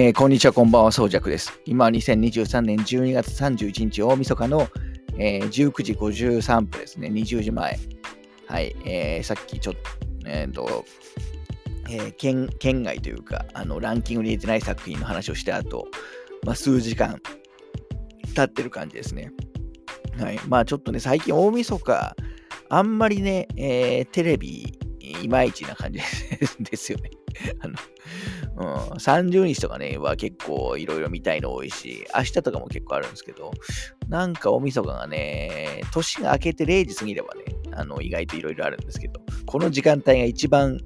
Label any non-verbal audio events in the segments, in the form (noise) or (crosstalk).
えー、こんにちは、こんばんは、そうじゃくです。今、2023年12月31日、大晦日の、えー、19時53分ですね、20時前。はい、えー、さっきちょっと、えー、と、えー、県県外というか、あの、ランキングに入れてない作品の話をした後、まあ、数時間経ってる感じですね。はい、まあ、ちょっとね、最近大晦日、あんまりね、えー、テレビ、いまいちな感じです (laughs) よね。あのうん、30日とかね、は結構いろいろ見たいの多いし、明日とかも結構あるんですけど、なんか大晦日がね、年が明けて0時過ぎればね、あの意外といろいろあるんですけど、この時間帯が一番、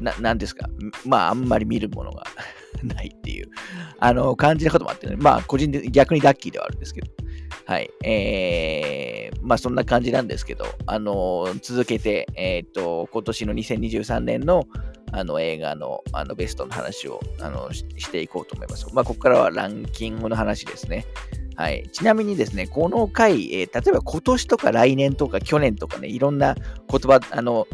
ななんですか、まああんまり見るものが (laughs) ないっていう、あの感じなこともあってね、まあ個人で逆にラッキーではあるんですけど、はい。えー、まあそんな感じなんですけど、あの続けて、えっ、ー、と、今年の2023年のあの映画のあのベストの話をあのしていこうと思います。まあ、ここからはランキングの話ですね。はい。ちなみにですね、この回、えー、例えば今年とか来年とか去年とかね、いろんな言葉、あの、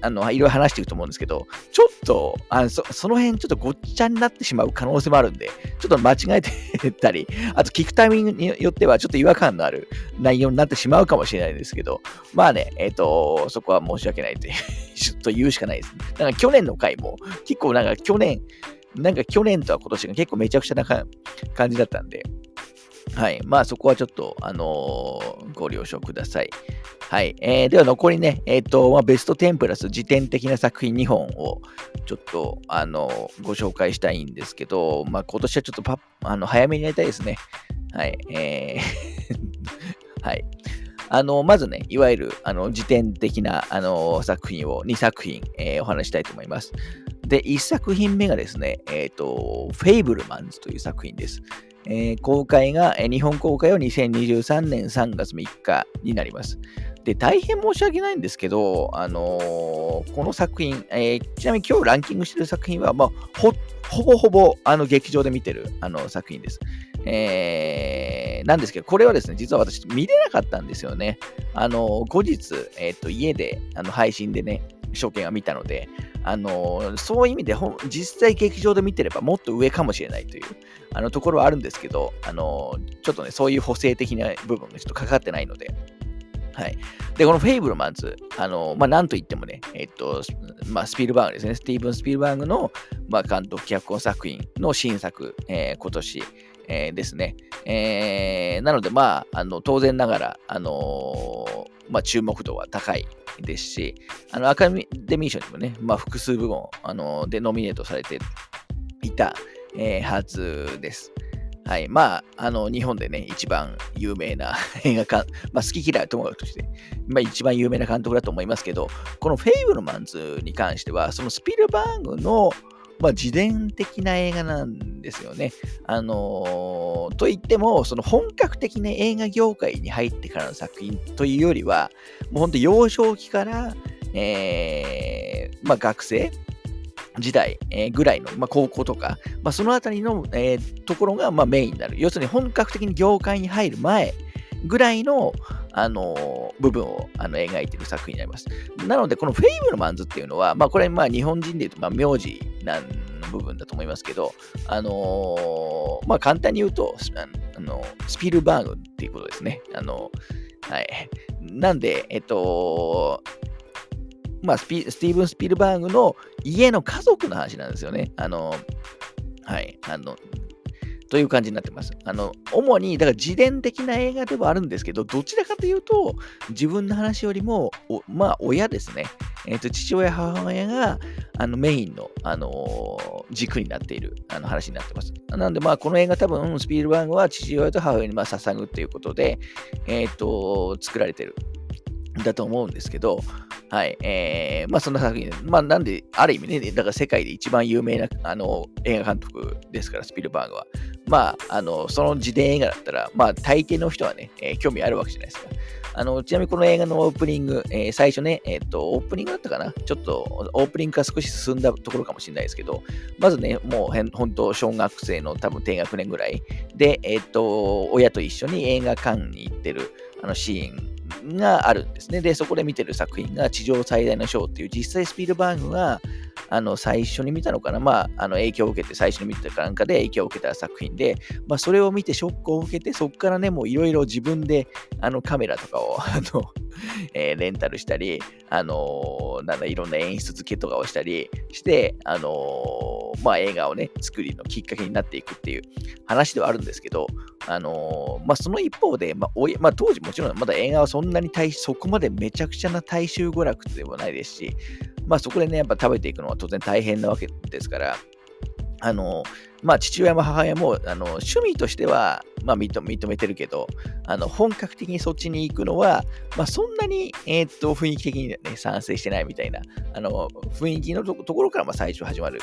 あの、いろいろ話していくと思うんですけど、ちょっと、あのそその辺ちょっとごっちゃになってしまう可能性もあるんで、ちょっと間違えてたり、あと聞くタイミングによってはちょっと違和感のある内容になってしまうかもしれないんですけど、まあね、えっ、ー、と、そこは申し訳ないという、ちょっと言うしかないですね。なんか去年の回も、結構なんか去年、なんか去年とは今年が結構めちゃくちゃな感じだったんで、はい。まあそこはちょっと、あのー、ご了承ください。はい。えー、では残りね、えっ、ー、と、まあ、ベスト10プラス辞典的な作品2本をちょっと、あのご紹介したいんですけど、まあ今年はちょっとパあの早めにやりたいですね。はい。えー (laughs) はい。あの、まずね、いわゆる、あの、辞典的な、あの、作品を2作品、えー、お話したいと思います。で、1作品目がですね、えっ、ー、と、フェイブルマンズという作品です。えー、公開が、え日本公開は2023年3月3日になります。で、大変申し訳ないんですけど、あのー、この作品、え、ちなみに今日ランキングしてる作品は、まあ、ほほぼほぼあの劇場で見てるあの作品です。えー、なんですけど、これはですね、実は私見れなかったんですよね。あの後日、えっ、と、家であの配信でね、証券は見たので、あのそういう意味で実際劇場で見てればもっと上かもしれないというあのところはあるんですけど、あのちょっとね、そういう補正的な部分がちょっとかかってないので、はい。で、このフェイブルマンズ、あの、まあ、なんといってもね、えっと、まあ、スピルバーグですね、スティーブン・スピルバーグの、まあ、監督、脚本作品の新作、えー、今年、えー、ですね。えー、なので、まあ、あの当然ながら、あのー、まあ、注目度は高いですし、あのアカデミー賞にもね、まあ、複数部門、あのでノミネートされていた、えー、はずです。はい。まあ、あの、日本でね、一番有名な (laughs) 映画館、まあ、好き嫌いともかくとして、まあ、一番有名な監督だと思いますけど、このフェイブルマンズに関しては、そのスピルバーグの、まあ、自伝的な映画なんですよね。あのー、といっても、その本格的な映画業界に入ってからの作品というよりは、もう本当幼少期から、えー、まあ、学生時代、えー、ぐらいの、まあ、高校とか、まあ、そのあたりの、えー、ところが、まあ、メインになる。要するに本格的に業界に入る前ぐらいの、あの部分をあの描いている作品になります。なので、このフェイブルマンズっていうのは、まあ、これ、まあ、日本人で言うと、まあ、名字なん部分だと思いますけど、あのー、まあ、簡単に言うと、あのスピルバーグっていうことですね。あのはい。なんで、えっと、まあスピ、スティーブン・スピルバーグの家の家族の話なんですよね。あの、はい。あの、という感じになってます。あの、主に、だから自伝的な映画ではあるんですけど、どちらかというと、自分の話よりも、まあ、親ですね。えっ、ー、と、父親、母親が、あの、メインの、あのー、軸になっている、あの、話になってます。なので、まあ、この映画多分、スピールバーグは父親と母親に、まあ、捧ぐということで、えっ、ー、と、作られてる、だと思うんですけど、はい。えー、まあそんな作品まあなんで、ある意味ね、だから世界で一番有名なあの映画監督ですから、スピルバーグは。まあ、あの、その自伝映画だったら、まあ大抵の人はね、えー、興味あるわけじゃないですか。あの、ちなみにこの映画のオープニング、えー、最初ね、えっ、ー、と、オープニングだったかな？ちょっと、オープニングが少し進んだところかもしれないですけど、まずね、もう、本当小学生の多分低学年ぐらいで、えっ、と、親と一緒に映画館に行ってる、あのシーンがあるんですね。で、そこで見てる作品が地上最大のショーっていう、実際スピルバーグが、あの最初に見たのかな、まあ、あの影響を受けて、最初に見たかなんかで影響を受けた作品で、まあ、それを見てショックを受けて、そこからね、もういろいろ自分であのカメラとかを (laughs) あの、えー、レンタルしたり、あのー、なんだ、いろんな演出付けとかをしたりして、あのー、まあ、映画をね、作りのきっかけになっていくっていう話ではあるんですけど、あのまあ、その一方で、まあおまあ、当時もちろんまだ映画はそんなにそこまでめちゃくちゃな大衆娯楽ではないですし、まあ、そこでね、やっぱ食べていくのは当然大変なわけですから、あの、まあ、父親も母親も、あの、趣味としては、まあ、認めてるけど、あの、本格的にそっちに行くのは、まあ、そんなに、えー、っと、雰囲気的にね、賛成してないみたいな、あの、雰囲気のところから、ま、最初始まる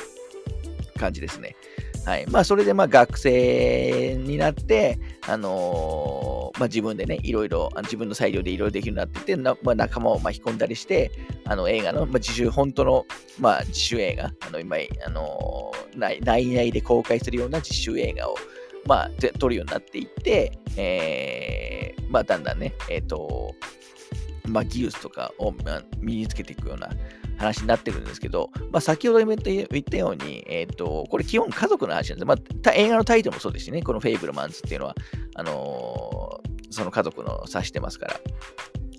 感じですね。はい。まあ、それで、まあ、学生になって、あのー、まあ、自分でね、いろいろ、自分の裁量でいろいろできるようになってて、まあ、仲間を巻き込んだりして、あの、映画の、まあ、自主、本当の、まあ、自主映画、あの、今、あのー、内内で公開するような自主映画を、まあ、撮るようになっていって、えー、まあ、だんだんね、えっ、ー、と、まあ、技術とかを身につけていくような、話になってるんですけど、まあ、先ほど言ったように、えっ、ー、と、これ基本家族の話なんです。まあ、映画のタイトルもそうですしね、このフェイブルマンズっていうのは、あのー、その家族の指してますから。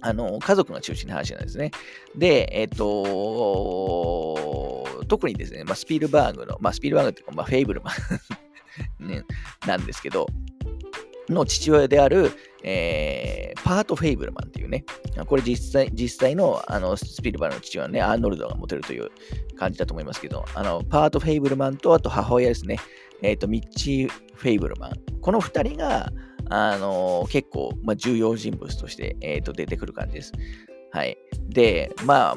あの、家族の中心の話なんですね。で、えっ、ー、と、特にですね、まあ、スピルバーグの、まあ、スピルバーグっていうか、まあ、フェイブルマン (laughs) ね、なんですけど、の父親である、えー、パート・フェイブルマンっていうね、これ実際実際のあのスピルバーの父親ね、アーノルドが持てるという感じだと思いますけど、あのパート・フェイブルマンと、あと母親ですね、え、ー、と、ミッチー・フェイブルマン。この2人が、あの、結構、まあ、重要人物として、えーと、出てくる感じです。はい。で、まあ、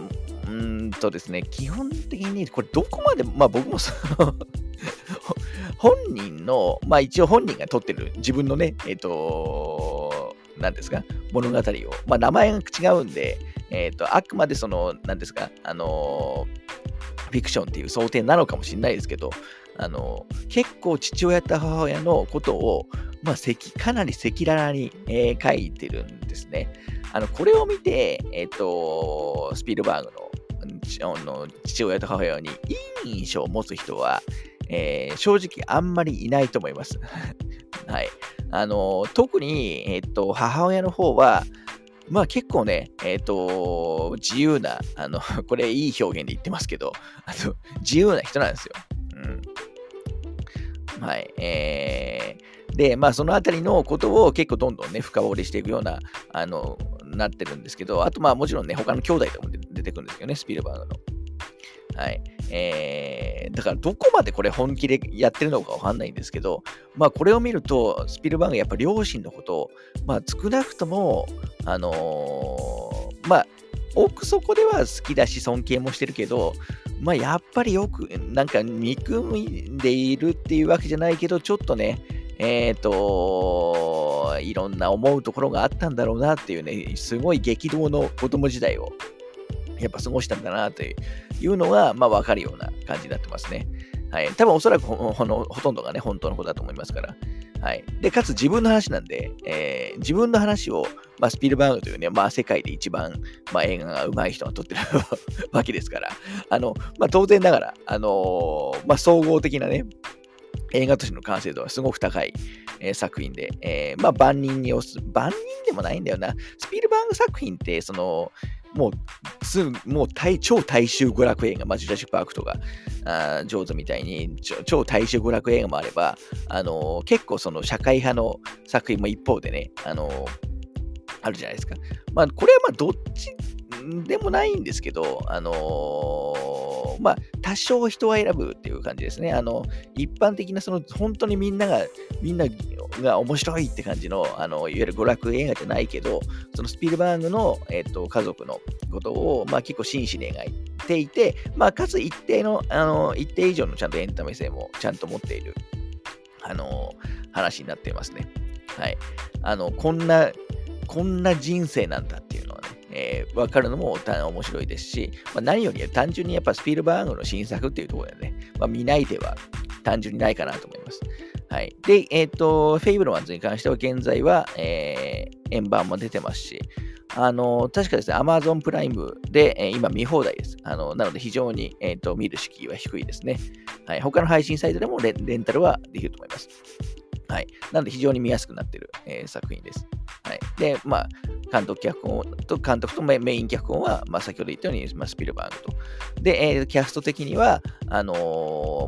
うんとですね、基本的に、これどこまで、まあ僕もその本人の、まあ一応本人が撮ってる自分のね、えっ、ー、と、何ですか、物語を、まあ名前が違うんで、えっ、ー、と、あくまでその、何ですか、あのフィクションっていう想定なのかもしれないですけど、あの結構父親と母親のことを、まあ、かなり赤裸々に、えー、書いてるんですね。あのこれを見て、えっ、ー、と、スピルバーグのの父親と母親にいい印象を持つ人は、えー、正直あんまりいないと思います。(laughs) はい。あの、特に、えっ、と、母親の方は、まあ結構ね、えっ、ー、と、自由な、あの、(laughs) これいい表現で言ってますけど、あの、自由な人なんですよ。うん。はい。えー、で、まあそのあたりのことを結構どんどんね、深掘りしていくような、あの、なってるんですけど、あとまあもちろんね、他の兄弟とも出てくるんですけどね、スピルバーグの。はい。えー、だからどこまでこれ本気でやってるのかわかんないんですけど、まあこれを見ると、スピルバーグやっぱ両親のことを、まあ少なくとも、あのー、まあ奥底では好きだし尊敬もしてるけど、まあやっぱりよく、なんか憎んでいるっていうわけじゃないけど、ちょっとね、えっ、ー、と、いろんな思うところがあったんだろうなっていうね、すごい激動の子供時代をやっぱ過ごしたんだなというのが、まあ、わかるような感じになってますね。はい。多分おそらくほのほとんどがね、本当のことだと思いますから。はい。で、かつ自分の話なんで、えー、自分の話を、まあ、スピルバーグというね、まあ、世界で一番、まあ、映画が上手い人が撮ってる (laughs) わけですから、あの、まあ、当然ながら、あのー、まあ、総合的なね、映画としての完成度はすごく高い、えー、作品で、えー、まあ万人に押す、万人でもないんだよな。スピルバーグ作品って、その、もう、すぐもう大超大衆娯楽映画、まあ、ジュラシック・パークとか、あ上手みたいに超大衆娯楽映画もあれば、あのー、結構その社会派の作品も一方でね、あのー、あるじゃないですか。まあ、これはまあ、どっちでもないんですけど、あのー、まあ、多少人は選ぶっていう感じですね。あの、一般的な、その、本当にみんなが、みんなが面白いって感じの、あの、いわゆる娯楽映画じゃないけど、そのスピルバーグの、えっ、と、家族のことを、まあ、結構真摯に描いていて、まあ、かつ一定の、あの、一定以上のちゃんとエンタメ性もちゃんと持っている、あの、話になっていますね。はい。あの、こんな、こんな人生なんだっていうのは、えー、分かるのも面白いですし、まあ、何より単純にやっぱスピルバーグの新作っていうところでね、まあ、見ない手は単純にないかなと思います。はい。で、えっ、ー、と、フェイブルマンズに関しては現在は、えー、円盤も出てますし、あの、確かですね、Amazon プライムで、えー、今見放題です。あの、なので非常に、えーと、見る敷居は低いですね。はい。他の配信サイトでもレンタルはできると思います。はい。なので非常に見やすくなっている、えー、作品です。はい。で、まあ、監督脚本と、監督とメイン脚本は、まあ、先ほど言ったように、まあ、スピルバーグと。で、えー、キャスト的には、あの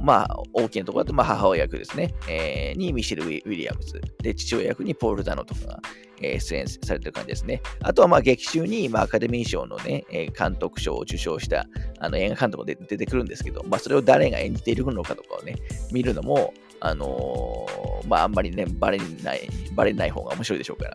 ー、まあ、大きなところだと、まあ、母親役ですね、えー、にミシェル・ウィリアムズ。で、父親役にポール・ダノとかが、えー、出演されてる感じですね。あとは、まあ、劇中に、まあ、アカデミー賞のね、監督賞を受賞したあの映画監督も出てくるんですけど、まあ、それを誰が演じているのかとかをね、見るのも、あのー、まあ、あんまりね、バレない、バレない方が面白いでしょうから。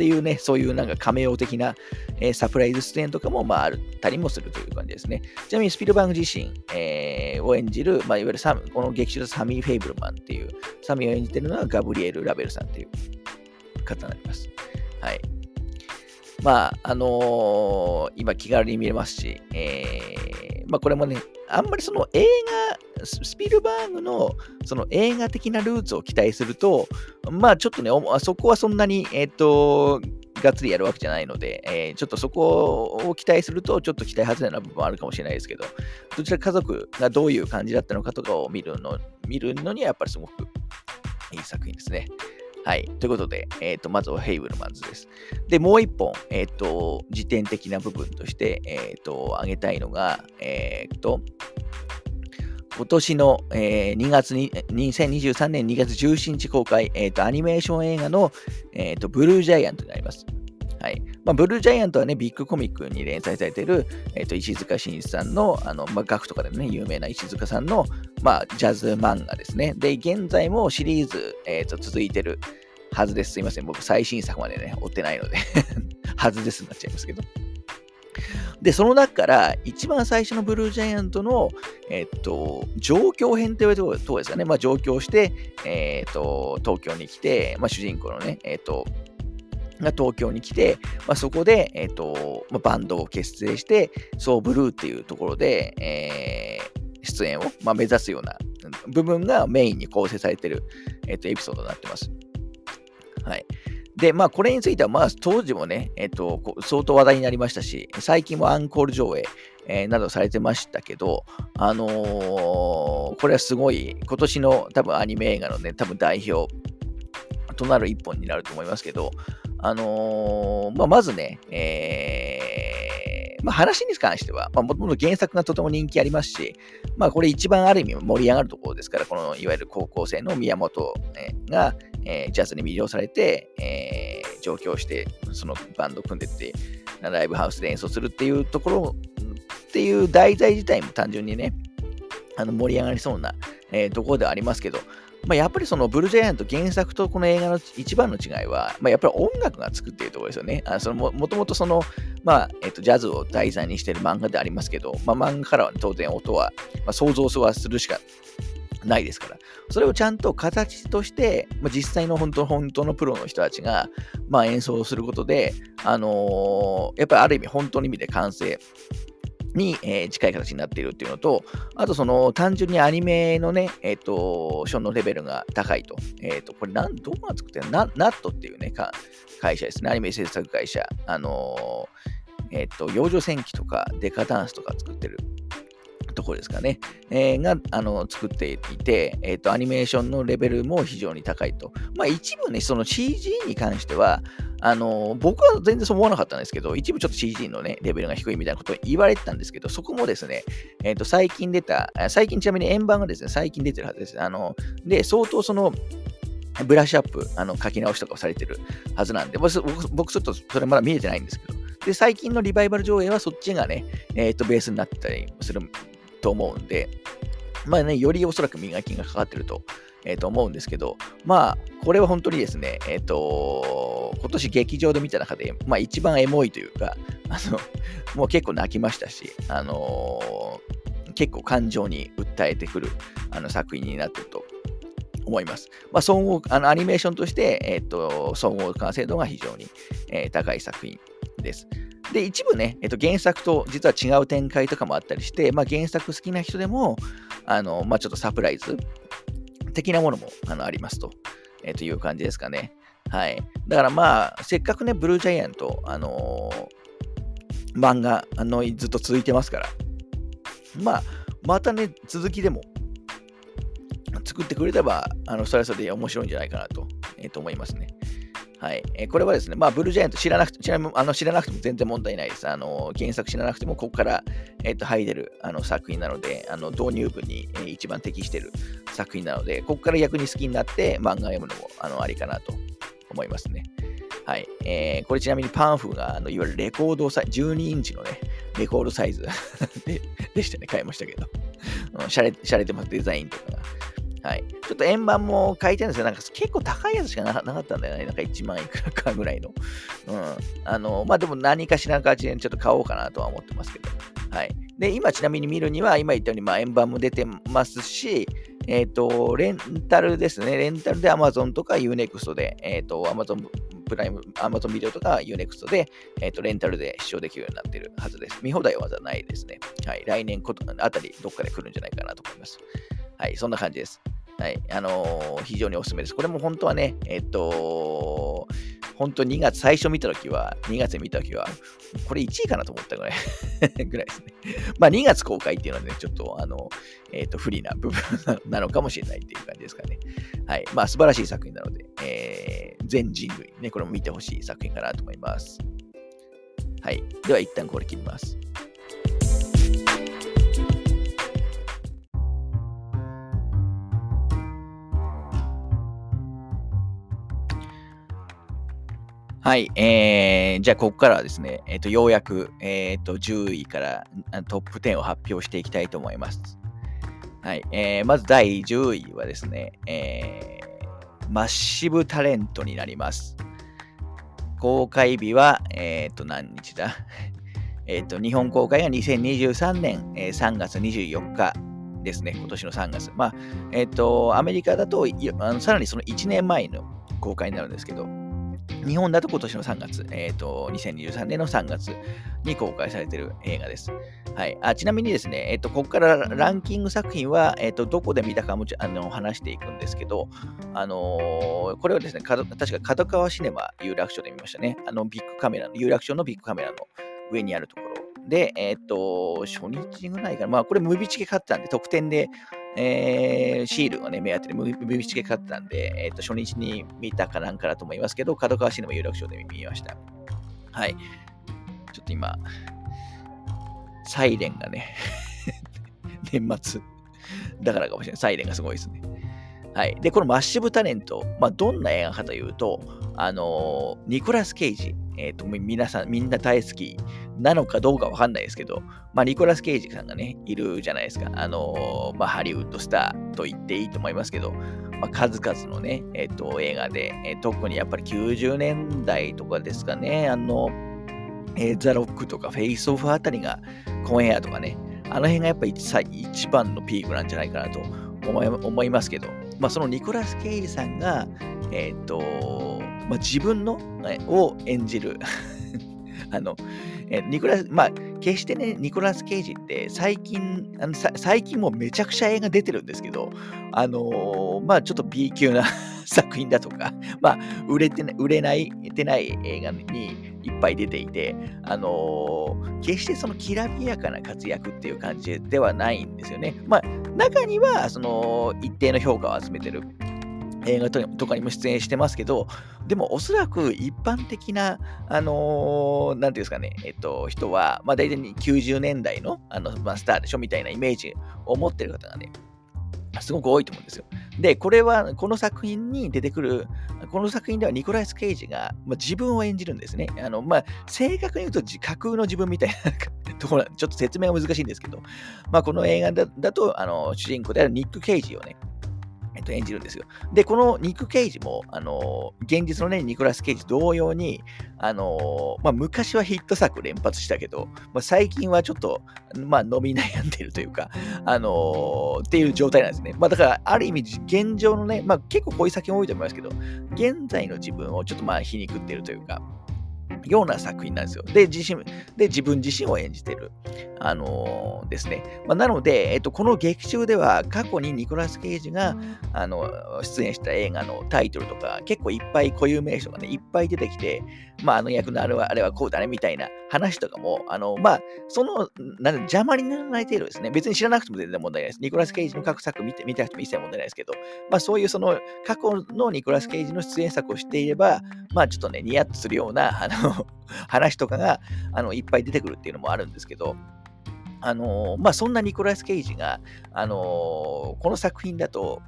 っていうね、そういうなんか仮名的な、えー、サプライズ出演とかも、まあ、あったりもするという感じですね。ちなみにスピルバーグ自身、えー、を演じる、まあ、いわゆるサこの劇中のサミー・フェイブルマンっていう、サミーを演じてるのはガブリエル・ラベルさんっていう方になります。はい。まあ、あのー、今気軽に見れますし、えー、まあこれもね、あんまりその映画、スピルバーグのその映画的なルーツを期待すると、まあちょっとね、そこはそんなに、えっ、ー、と、がっつりやるわけじゃないので、えー、ちょっとそこを期待すると、ちょっと期待外れな部分はあるかもしれないですけど、どちら家族がどういう感じだったのかとかを見るの見るのにはやっぱりすごくいい作品ですね。はい。ということで、えっ、ー、と、まずはヘイブルマンズです。で、もう一本、えっ、ー、と、時点的な部分として、えっ、ー、と、挙げたいのが、えっ、と、今年の、えー、2月に、2023年2月17日公開、えっ、と、アニメーション映画の、えっ、と、ブルージャイアントになります。はい。まあ、ブルージャイアントはね、ビッグコミックに連載されている、え、ー、と、石塚真一さんの、あの、まあ、学とかでもね、有名な石塚さんの、まあ、ジャズ漫画ですね。で、現在もシリーズ、え、ー、と、続いてるはずです。すいません。僕、最新作までね、追ってないので (laughs) はずですになっちゃいますけど。で、その中から一番最初のブルージャイアントの、えっと、上京編って言われるとこですかね。まあ、上京して、えっと、東京に来て、まあ、主人公のね、えっと、が東京に来て、まあ、そこで、えっ、と、まあ、バンドを結成して、ソーブルーっていうところで、えー、出演を、まあ、目指すような部分がメインに構成されている、えっ、と、エピソードになってます。はい。で、まあ、これについては、まあ、当時もね、えっ、と、相当話題になりましたし、最近もアンコール上映、えー、などされてましたけど、あのー、これはすごい、今年の多分アニメ映画のね、多分代表となる一本になると思いますけど、あのー、まあ、まずね、えー、まあ、話に関しては、まあ、もともと原作がとても人気ありますし、まあ、これ一番ある意味盛り上がるところですから、このいわゆる高校生の宮本、が、えー、ジャズに魅了されて、えー、上京して、そのバンド組んでって、ライブハウスで演奏するっていうところっていう題材自体も単純にね、あの盛り上がりそうな、えー、ところではありますけど、まあ、やっぱりそのブルージャイアント原作とこの映画の一番の違いは、まあ、やっぱり音楽がつくっていうところですよね。あそのもともとその、まあえっと、ジャズを題材にしている漫画でありますけど、まあ、漫画からは、当然音は、まあ、想像はするしかないですから。それをちゃんと形として、まあ、実際の本当本当のプロの人たちが、まあ、演奏することで、あのー、やっぱりある意味本当の意味で完成に、えー、近い形になっているっていうのと、あとその単純にアニメのね、えっ、ー、と、ションのレベルが高いと。えっ、ー、と、これなん、どこが作ってるの？ナナットっていうね、会社ですね。アニメ制作会社。あのえっ、と、幼女戦記とかデカダンスとか作ってるところですかね、えー、があの作っていて、えーと、アニメーションのレベルも非常に高いと。まあ、一部ね、その CG に関しては、あの僕は全然そう思わなかったんですけど、一部ちょっと CG のね、レベルが低いみたいなことを言われてたんですけど、そこもですね、え、ー、と、最近出た、最近ちなみに円盤がですね、最近出てるはずです。あの、で、相当その、ブラッシュアップ、あの書き直しとかをされてるはずなんで、僕、僕ちょっとそれまだ見えてないんですけど、で、最近のリバイバル上映はそっちがね、えっ、ー、と、ベースになってたりすると思うんで、まあね、よりおそらく磨きがかかってると,、えー、と思うんですけど、まあ、これは本当にですね、えっ、ー、と、今年劇場で見た中で、まあ一番エモいというか、あの、もう結構泣きましたし、あのー、結構感情に訴えてくるあの作品になってると思います。まあ、総合、あのアニメーションとして、えっ、ー、と、総合完成度が非常に、えー、高い作品です。で、一部ね、えっと、原作と実は違う展開とかもあったりして、まあ、原作好きな人でも、あの、まあ、ちょっとサプライズ的なものもあのありますと,、えー、という感じですかね。はい。だからまあ、せっかくね、ブルージャイアント、あのー、漫画、あの、ずっと続いてますから、まあ、またね、続きでも作ってくれれば、あの、それはそれで面白いんじゃないかなと、えー、と思いますね。はい。えー、これはですね、まあ、ブルージャイアント知らなくて、知らあの知らなくても全然問題ないです。あの、原作知らなくても、ここから、えっ、ー、と、入れるあの作品なので、あの、導入部に、えー、一番適してる作品なので、ここから逆に好きになって漫画読むのも、あの、ありかなと思いますね。はい。えー、これちなみにパンフが、あのいわゆるレコードサイズ、12インチのね、レコードサイズ (laughs) ででしたね、買いましたけど。うん、しゃれ、しゃれてます、デザインとかが。はい。ちょっと円盤も書いてるんですよ。なんか結構高いやつしかなかったんだよね。なんか1万いくらかぐらいの。うん。あの、まあでも何かしらの形でちょっと買おうかなとは思ってますけど。はい。で、今ちなみに見るには、今言ったように、まあ円盤も出てますし、えっ、ー、と、レンタルですね。レンタルで Amazon とか Unext で、えっ、ー、と、Amazon プライム、Amazon ビデオとか Unext で、えっ、ー、と、レンタルで視聴できるようになってるはずです。見放題はないですね。はい。来年ことあたり、どっかで来るんじゃないかなと思います。はい。そんな感じです。はい。あのー、非常におすすめです。これも本当はね、えっと、本当2月、最初見たときは、2月見たときは、これ1位かなと思ったぐらい (laughs) ぐらいですね。まあ2月公開っていうのはね、ちょっと、あの、えっ、ー、と、不利な部分なのかもしれないっていう感じですかね。はい。まあ素晴らしい作品なので、えー、全人類ね、これも見てほしい作品かなと思います。はい。では一旦これ切ります。はい、えー、じゃあ、ここからはですね、え、ー、と、ようやく、え、ー、と、10位からトップ10を発表していきたいと思います。はい、えー、まず第10位はですね、えー、マッシブタレントになります。公開日は、えっ、ー、と、何日だ？(laughs) えっと、日本公開が2023年、えー、3月24日ですね、今年の3月。まあ、えっ、ー、と、アメリカだとあのさらにその1年前の公開になるんですけど、日本だと今年の3月、えっ、ー、と、2023年の3月に公開されている映画です。はい。あちなみにですね、えっ、ー、と、ここからランキング作品は、えっ、ー、と、どこで見たかもあの話していくんですけど、あのこれはですね、確か角川シネマ有楽町で見ましたね。あの、ビッグカメラの、有楽町のビッグカメラの上にあるところ。で、えっ、と、初日ぐらいかな。まあ、これ、ムービチケ買ったんで、特典で、えー、シールがね、目当てでムビチケ買ってたんで、えー、と初日に見たかなんかだと思いますけど、角川市の有楽町で見ました。はい。ちょっと今、サイレンがね (laughs) 年末だからかもしれない。サイレンがすごいですね。はい。で、このマッシブタレント、まあ、どんな映画かというと、あの、ニコラス・ケイジ、え、ー、と、皆さん、みんな大好きなのかどうかわかんないですけど、まあ、ニコラス・ケイジさんがね、いるじゃないですか。あの、まあ、ハリウッドスターと言っていいと思いますけど、まあ、数々のね、えっ、ー、と、映画で、えー、特にやっぱり90年代とかですかね、あの、えー、ザ・ロックとかフェイス・オフあたりが、コンエアとかね、あの辺がやっぱり一番のピークなんじゃないかなと思いますけど、まあ、そのニコラス・ケイジさんが、えっ、と、まあ、自分の、を演じる (laughs) あの、えニコラス、まあ、決してね、ニコラス・ケイジって最近、あの最近もめちゃくちゃ映画出てるんですけど、あのー、まあ、ちょっと B 級な (laughs) 作品だとか、まあ、売れて売れない、てない映画にいっぱい出ていて、あのー、決してそのきらびやかな活躍っていう感じではないんですよね。まあ、中には、その、一定の評価を集めてる映画とかにも出演してますけど、でもおそらく一般的な、あのー、なんていうんですかね、えっと、人は、まあ大体に90年代の、あの、まあ、スターでしょみたいなイメージを持ってる方がね、すごく多いと思うんですよ。で、これは、この作品に出てくる、この作品ではニコライス・ケイジが、まあ、自分を演じるんですね。あの、まあ、正確に言うと架空の自分みたいな (laughs) ところ、ちょっと説明が難しいんですけど、まあ、この映画だと、あの、主人公であるニック・ケイジをね、っと、演じるんですよ。で、このニック・ケイジも、あの現実のね、ニコラス・ケイジ同様に、あのまあ、昔はヒット作連発したけど、まあ、最近はちょっと、まあ、伸び悩んでるというか、あのっていう状態なんですね。まあ、だから、ある意味、現状のね、まあ、結構こういう作品多いと思いますけど、現在の自分をちょっとまあ皮肉ってるというか、ような作品なんですよ。で、自身で自分自身を演じてる。あのー、ですね。まあ、なので、えっと、この劇中では過去にニコラス・ケイジがあの出演した映画のタイトルとか、結構いっぱい固有名称がね、いっぱい出てきて、まあ、あの役のあれはあれはこうだねみたいな話とかも、あの、まあ、その、なん邪魔にならない程度ですね。別に知らなくても全然問題ないです。ニコラス・ケイジの各作見て見たくても一切問題ないですけど、まあ、そういうその過去のニコラス・ケイジの出演作を知っていれば、まあ、ちょっとね、ニヤッとするような、あの、(laughs) 話とかが、あの、いっぱい出てくるっていうのもあるんですけど、あのまあ、そんなニコラス・ケイジが、あのこの作品だと、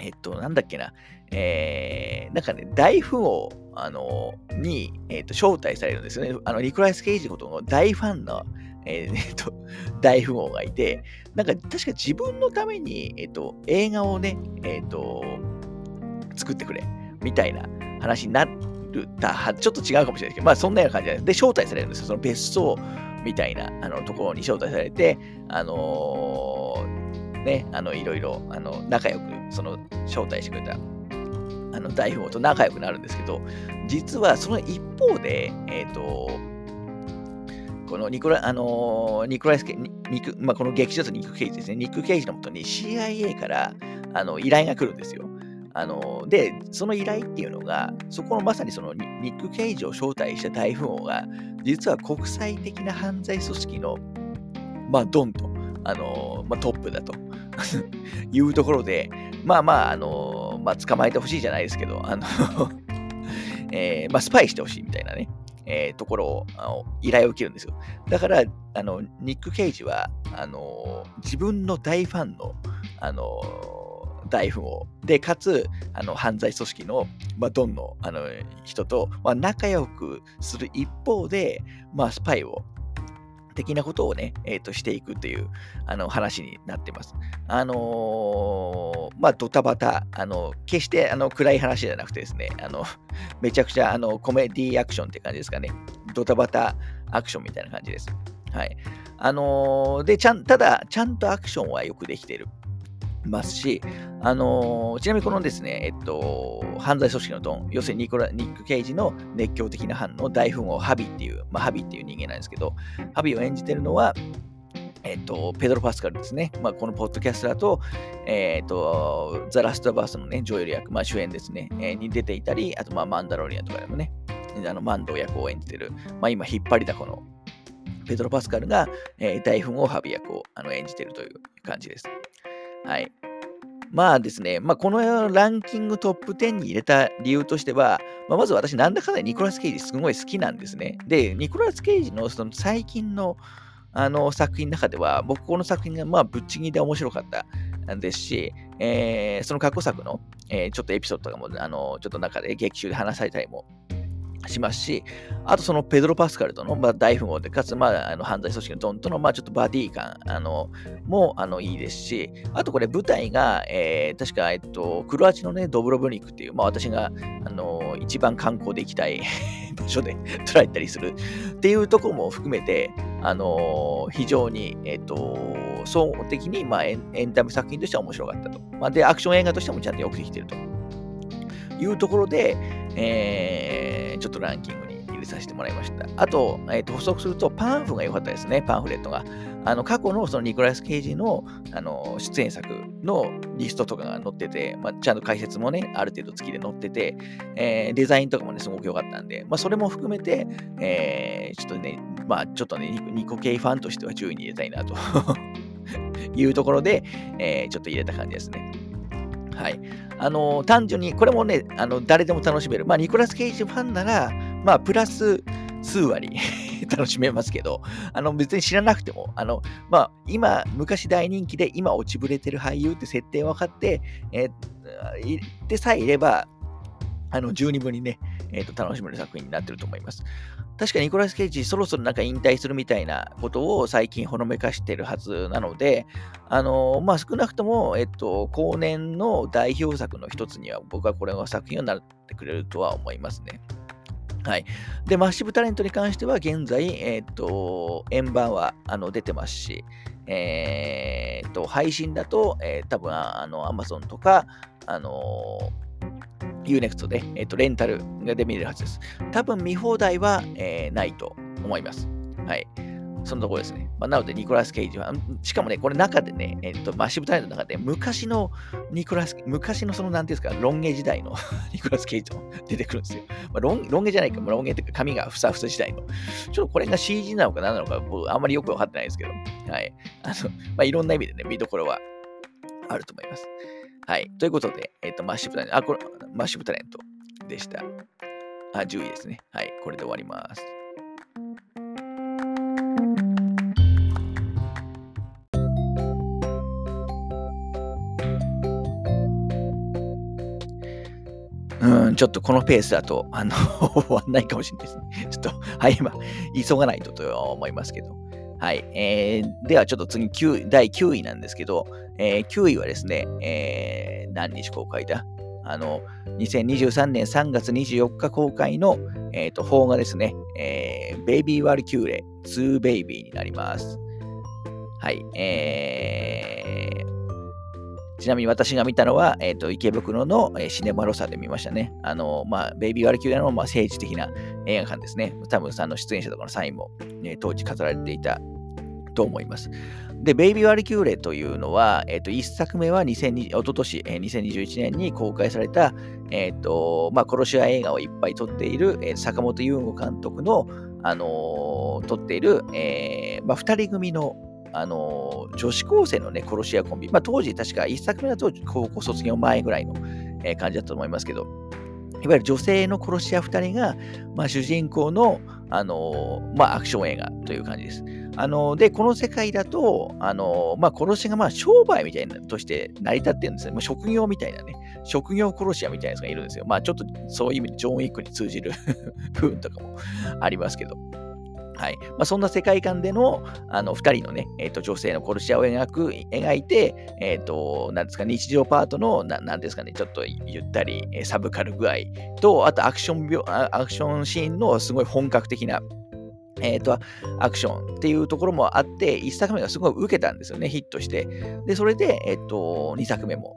えっと、なんだっけな、えー、なんかね、大富豪、あのに、えっと、招待されるんですよね。あの、ニコライス・ケイジことの大ファンの、えー、(laughs) えっと、大富豪がいて、なんか、確か自分のために、えっと、映画をね、えっと、作ってくれ、みたいな話になるたちょっと違うかもしれないですけど、まあ、そんなような感じで、で、招待されるんですよ。その別荘みたいなあのところに招待されて、あのー、ね、あのいろいろあの仲良くその招待してくれたあの大富豪と仲良くなるんですけど、実はその一方で、えっ、ー、と、このニコラ、あのー、ニコライスケ、ニクまあ、この劇場とニック・ケイジですね。ニック・ケイジのもとに CIA からあの依頼が来るんですよ。あので、その依頼っていうのが、そこのまさにそのニック・ケイジを招待した大富豪が、実は国際的な犯罪組織の、まあ、ドンと、あのまあ、トップだと (laughs) いうところで、まあまあ、あのまあ、捕まえてほしいじゃないですけど、あの (laughs) えー、まあ、スパイしてほしいみたいなね、えー、ところをあの依頼を受けるんですよ。だから、あのニック・ケイジはあの自分の大ファンのあの大富豪で、かつ、あの犯罪組織の、まあ、ドンのあの人と、まあ、仲良くする一方で、まあ、スパイを的なことをね、えー、としていくというあの話になってます。あのー、まあ、ドタバタ、あの決してあの暗い話じゃなくてですね、あの (laughs) めちゃくちゃあのコメディアクションって感じですかね。ドタバタアクションみたいな感じです。はい。あのー、で、ちゃん、ただ、ちゃんとアクションはよくできてる。ますし、あのー、ちなみにこのですね、えっと、犯罪組織のドン、要するにニコラニック・ケイジの熱狂的な反応、大富豪ハビっていう、まあ、ハビっていう人間なんですけど、ハビを演じてるのは、えっと、ペドロ・パスカルですね。まあ、このポッドキャストだと、えっと、ザ・ラストバースのね、ジョエル役、まあ、主演ですね、えー、に出ていたり、あと、まあ、マンダロリアンとかでもね、あのマンド役を演じてる、まあ、今、引っ張りだこのペドロ・パスカルが、えー、大富豪ハビ役をあの演じてるという感じです。はい。まあですね、まあ、このランキングトップ10に入れた理由としては、まあ、まず私、なんだかんだニコラス・ケイジすごい好きなんですね。で、ニコラス・ケイジのその最近のあの作品の中では、僕この作品がまあぶっちぎりで面白かったんですし、えー、その過去作の、えー、ちょっとエピソードとかも、あのちょっと中で劇中で話されたりもしますし、あとそのペドロ・パスカルとの、まあ、大富豪で、かつ、まあ、あの犯罪組織のドンとの、まあ、ちょっとバディ感あのもあのいいですし、あとこれ舞台が、えー、確か、えっと、クロアチのね、ドブロブニクっていう、まあ、私があの一番観光で行きたい (laughs) 場所で (laughs) 捉えたりするっていうところも含めて、あの非常に、えっと、総合的に、まあエン、タメ作品としては面白かったと。まあ、で、アクション映画としてもちゃんとよくできているというところで、えー、ちょっとランキングに入れさせてもらいました。あと、えー、と補足すると、パンフが良かったですね、パンフレットが。あの過去のそのニコラス・ケイジのあの出演作のリストとかが載ってて、まあ、ちゃんと解説もね、ある程度付きで載ってて、えー、デザインとかもね、すごく良かったんで、まあ、それも含めて、えー、ちょっとね、まあ、ちょっとね、ニコ系ファンとしては注意に入れたいなと (laughs) いうところで、えー、ちょっと入れた感じですね。はい。あの、単純に、これもね、あの誰でも楽しめる。まあ、ニコラス・ケイジファンなら、まあ、プラス数割 (laughs) 楽しめますけど、あの、別に知らなくても、あの、まあ、今、昔大人気で、今落ちぶれてる俳優って設定分かって、えー、言ってさえいれば、あの、十二分にね、えーと、楽しめる作品になってると思います。確かにニコラス・ケイジ、そろそろなんか引退するみたいなことを最近ほのめかしてるはずなので、あのー、まあ、少なくとも、えっと、後年の代表作の一つには、僕はこれが作品になってくれるとは思いますね。はい。で、マッシブタレントに関しては、現在、えっ、と、円盤はあの出てますし、えっ、と、配信だと、えー、多分あの、Amazon とか、あの Unext で、えっ、と、レンタルで見れるはずです。多分見放題は、えー、ないと思います。はい。そのところですね。まあ、なので、ニコラス・ケイジは、しかもね、これ中でね、えっと、マッシブタイムの中で、昔のニコラス、昔のその、なんていうんですか、ロン毛時代の (laughs) ニコラス・ケイジも出てくるんですよ。まあ、ロンロン毛じゃないか、ロン毛っていうか、髪がふさふさ時代の。ちょっとこれが CG なのか何なのか、僕あんまりよくわかってないですけど、はい。あの、まあ、いろんな意味でね、見どころはあると思います。はい。ということで、えっ、と、マッシブタレント、あ、これ、マッシブタレントでした。あ、10位ですね。はい。これで終わります。うん、ちょっとこのペースだと、あの、(laughs) 終わんないかもしれないですね。ちょっと、はい、今、急がないとと思いますけど。はい。えー、では、ちょっと次9、第9位なんですけど、えー、9位はですね、えー、何日公開だ？あの、2023年3月24日公開の、えーと、邦画ですね、えー、ベイビー・ワルキューレ2ベイビーになります。はい。えー、ちなみに私が見たのは、えーと、池袋の、シネマロサで見ましたね。あの、まあ、ベイビー・ワルキューレの、まあ、政治的な映画館ですね。多分、あの出演者とかのサインも、ね、当時飾られていたと思います。で、ベイビー・ワルキューレというのは、え、ー、と、1作目は2020おととし、2021年に公開された、え、ー、と、まあ、殺し屋映画をいっぱい撮っている、坂本優吾監督の、あの撮っている、えー、まあ、2人組の、あの女子高生のね、殺し屋コンビ。まあ、当時、確か1作目は当時、高校卒業前ぐらいの、感じだったと思いますけど、いわゆる女性の殺し屋2人が、まあ、主人公の、あのまあ、アクション映画という感じです。あので、この世界だと、あのまあ、殺しがまあ商売みたいなとして成り立っているんですね。まあ、職業みたいなね、職業殺し屋みたいなやつがいるんですよ。まあ、ちょっとそういう意味でジョン・ウィックに通じる (laughs) 部分とかもありますけど。はい。まあ、そんな世界観でのあの2人のね、えーと、女性の殺し屋を描く描いて、えーと、なんですか日常パートのな、なんですかね、ちょっとゆったりサブカル具合と、あとアクションアクションシーンのすごい本格的なえっ、ー、と、アクションっていうところもあって、1作目がすごい受けたんですよね、ヒットして。で、それで、えっ、ー、と、2作目も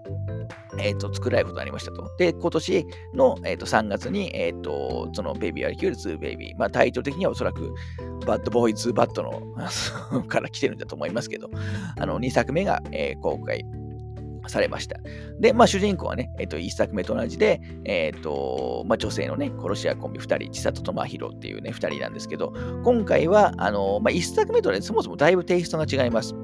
えっ、ー、と、作られることになりましたと。で、今年の、えー、と3月に、えっ、ー、と、そのベイビール2ベイビー、まあタイトル的にはおそらく、バッドボーイズ・バッドのから来てるんだと思いますけど、あの、2作目が、えー、公開されました。で、まあ、主人公はね、えっ、と、1作目と同じで、えっ、と、まあ、女性のね、殺し屋コンビ2人、ちさととまひろっていうね、2人なんですけど、今回は、あの、まあ、1作目とね、そもそもだいぶテイストが違います。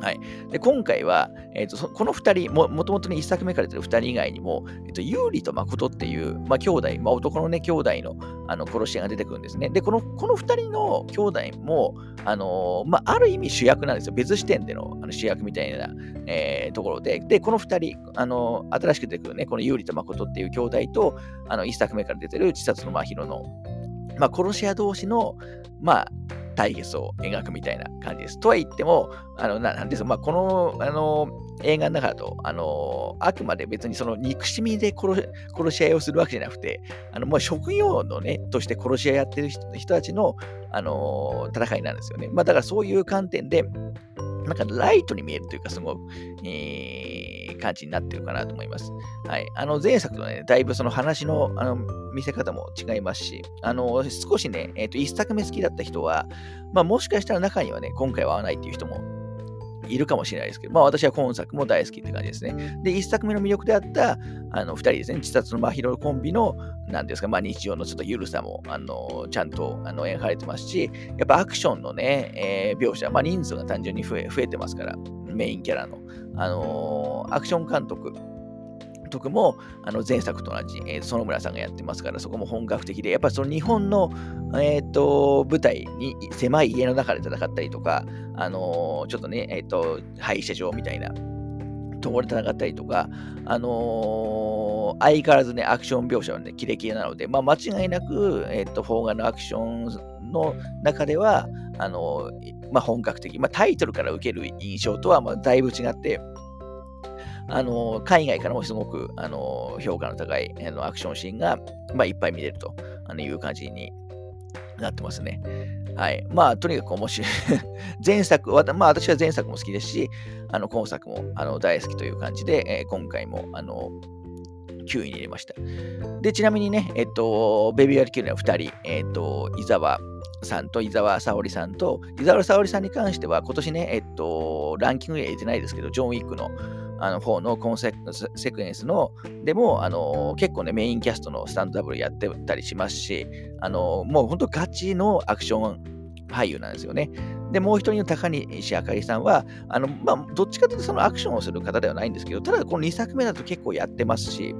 はい、で今回は、えーと、この2人も、もともとね、1作目から出てる2人以外にも、えーと、有利と誠っていう、まあ、兄弟、まあ、男のね、兄弟のあの殺し屋が出てくるんですね。で、このこの2人の兄弟も、あのー、まあ、ある意味主役なんですよ。別視点でのあの主役みたいな、えー、ところで、で、この2人、あのー、新しく出てくるね、この有利と誠っていう兄弟と、あの1作目から出てる自殺の真宙の、まあ、殺し屋同士の、まあ、対決を描くみたいな感じです。とは言っても、あのななんですまあ、このあの映画の中だとあの、あくまで別にその憎しみで殺殺し合いをするわけじゃなくて、あのもう職業のね、として殺し合いやってる人たちの、あの戦いなんですよね。まあ、だからそういう観点で、なんかライトに見えるというか、すごく、えー、感じになってるかなと思います。はい。あの、前作とね、だいぶその話のあの見せ方も違いますし、あの、少しね、えっ、ー、と、一作目好きだった人は、まあ、もしかしたら中にはね、今回は合わないっていう人もいるかもしれないですけど、まあ私は今作も大好きって感じですね。で、1作目の魅力であった、あの、2人ですね、自殺の真宙コンビの、なんですか、まあ日常のちょっと緩さも、あの、ちゃんと、あの、描かれてますし、やっぱアクションのね、えー、描写、まあ人数が単純に増え、増えてますから、メインキャラの、あのー、アクション監督、督もあの前作と同じ、えー、園村さんがやってますから、そこも本格的で、やっぱその日本の、えーと、舞台に狭い家の中で戦ったりとか、あのー、ちょっとね、えーと、廃車場みたいなところで戦ったりとか、あのー、相変わらずね、アクション描写はね、キレキレなので、まあ、間違いなく、えっ、ー、と、フォーガのアクションの中では、あのー、まあ、本格的、まあ、タイトルから受ける印象とは、まあ、だいぶ違って、あの、海外からもすごく、あの、評価の高いあのアクションシーンが、まあ、いっぱい見れるという感じになってますね。はい。まあ、とにかく面白い (laughs) 前作、まあ、私は前作も好きですし、あの、今作もあの大好きという感じで、えー、今回も、あの、9位に入れました。で、ちなみにね、えっと、ベビーワール9の2人、えっと、伊沢さんと伊沢沙織さんと、伊沢沙織さんに関しては、今年ね、えっと、ランキングには入れてないですけど、ジョン・ウィックのあの4のコンセセクエンスの、でも、あの結構ね、メインキャストのスタンドダブルやってたりしますし、あのもう本当ガチのアクション俳優なんですよね。で、もう一人の高西あかりさんは、あのまあ、どっちかというとそのアクションをする方ではないんですけど、ただこの2作目だと結構やってますし、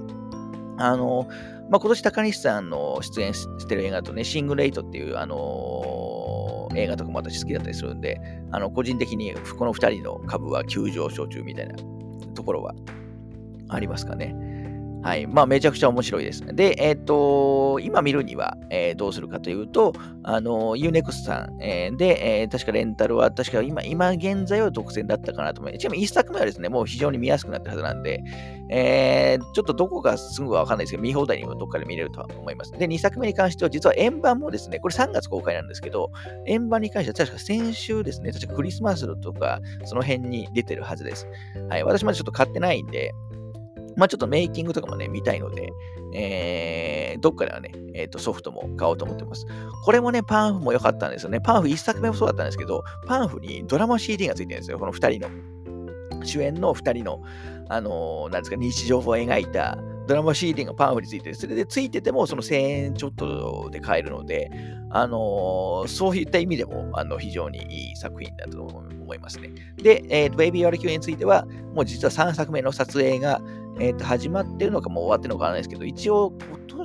あの、まあ、今年高西さんの出演してる映画とね、シングレイトっていう、あのー、映画とかも私好きだったりするんで、あの個人的にこの2人の株は急上昇中みたいなところはありますかね。はい。まあ、めちゃくちゃ面白いです。で、えっ、ー、と、今見るには、えー、どうするかというと、あの、Unext さん、えー、で、え、確かレンタルは、確か今、今現在は独占だったかなと思います。ちなみに1作目はですね、もう非常に見やすくなったはずなんで、え、ちょっとどこかすぐわかんないですけど、見放題にもどっかで見れるとは思います。で、2作目に関しては、実は円盤もですね、これ3月公開なんですけど、円盤に関しては確か先週ですね、確かクリスマスとか、その辺に出てるはずです。はい。私まだちょっと買ってないんで、まあちょっとメイキングとかもね、見たいので、えー、どっかではね、え、ー、と、ソフトも買おうと思ってます。これもね、パンフも良かったんですよね。パンフ1作目もそうだったんですけど、パンフにドラマ CD がついてるんですよ。この2人の。主演の2人の、あのー、なんですか、日常を描いたドラマ CD がパンフについて、それでついてても、その1000円ちょっとで買えるので、あのー、そういった意味でも、あの、非常にいい作品だと思いますね。で、えー、ベイビー・ワルキューについては、もう実は3作目の撮影が、えー、と始まってるのかもう終わってるのかわからないですけど、一応、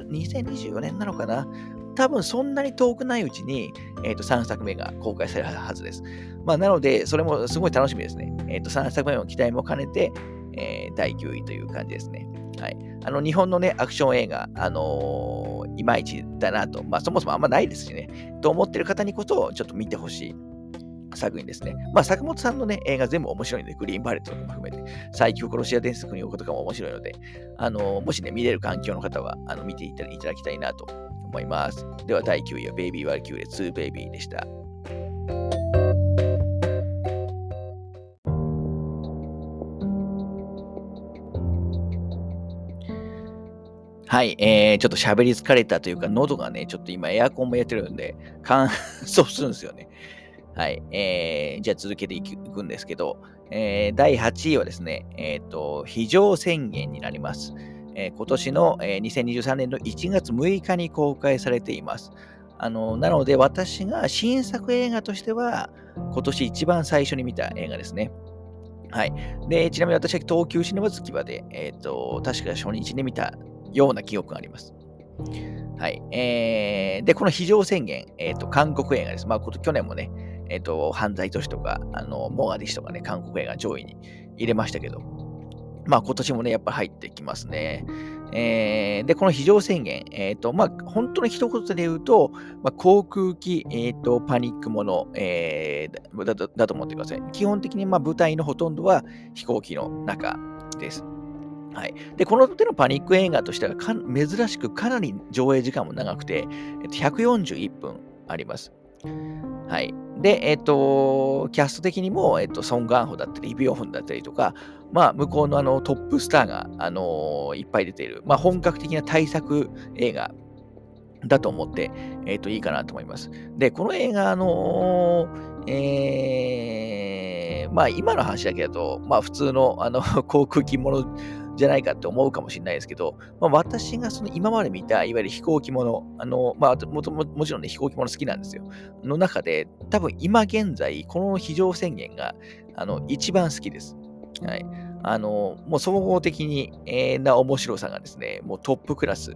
2024年なのかな？多分そんなに遠くないうちに、えー、と3作目が公開されるはずです。まあ、なので、それもすごい楽しみですね。えー、と3作目の期待も兼ねて、えー、第9位という感じですね。はい。あの、日本のね、アクション映画、あのー、いまいちだなと、まあ、そもそもあんまないですしね、と思ってる方にこそ、ちょっと見てほしい作品ですね。まあ、坂本さんのね、映画全部面白いので、グリーンバレットとかも含めて、最強殺し屋伝説に置くとかも面白いので、あの、もしね、見れる環境の方は、あの、見ていただきたいなと思います。では、第9位はベイビーワルキューレ2ベイビーでした。はい、えー、ちょっと喋り疲れたというか、喉がね、ちょっと今エアコンもやってるんで、乾燥するんですよね。はい。えー、じゃあ続けていくんですけど、えー、第8位はですね、えっ、ー、と、非常宣言になります。えー、今年の、えー、2023年の1月6日に公開されています。あの、なので私が新作映画としては、今年一番最初に見た映画ですね。はい。で、ちなみに私は東急シネマズキバで、えっ、ー、と、確か初日に見たような記憶があります。はい。えー、で、この非常宣言、えっ、ー、と、韓国映画です。まあ、去年もね、えっ、と、犯罪都市とか、あの、モガディシとかね、韓国映画上位に入れましたけど、まあ今年もね、やっぱ入ってきますね。えー、で、この非常宣言、えっ、ー、と、まあ本当に一言で言うと、まあ、航空機、えっ、ー、と、パニックもの、えー、だだと思ってください。基本的にまあ舞台のほとんどは飛行機の中です。はい。で、この手のパニック映画としては珍しくかなり上映時間も長くて、141分あります。はい。で、えっ、と、キャスト的にも、えっ、と、ソン・ガンホだったり、イ・ビョンフンだったりとか、まあ、向こうのあのトップスターが、あの、いっぱい出ている、まあ、本格的な大作映画だと思って、えっ、と、いいかなと思います。で、この映画、あのえー、まあ、今の話だけだと、まあ、普通の、あの、(laughs) 航空機ものじゃないかって思うかもしれないですけど、まあ、私がその今まで見た、いわゆる飛行機もの、あの、まあ、もももちろんね、飛行機もの好きなんですよ。の中で、多分今現在、この非常宣言が、あの、一番好きです。はい。あの、もう総合的に、えー、な面白さがですね、もうトップクラス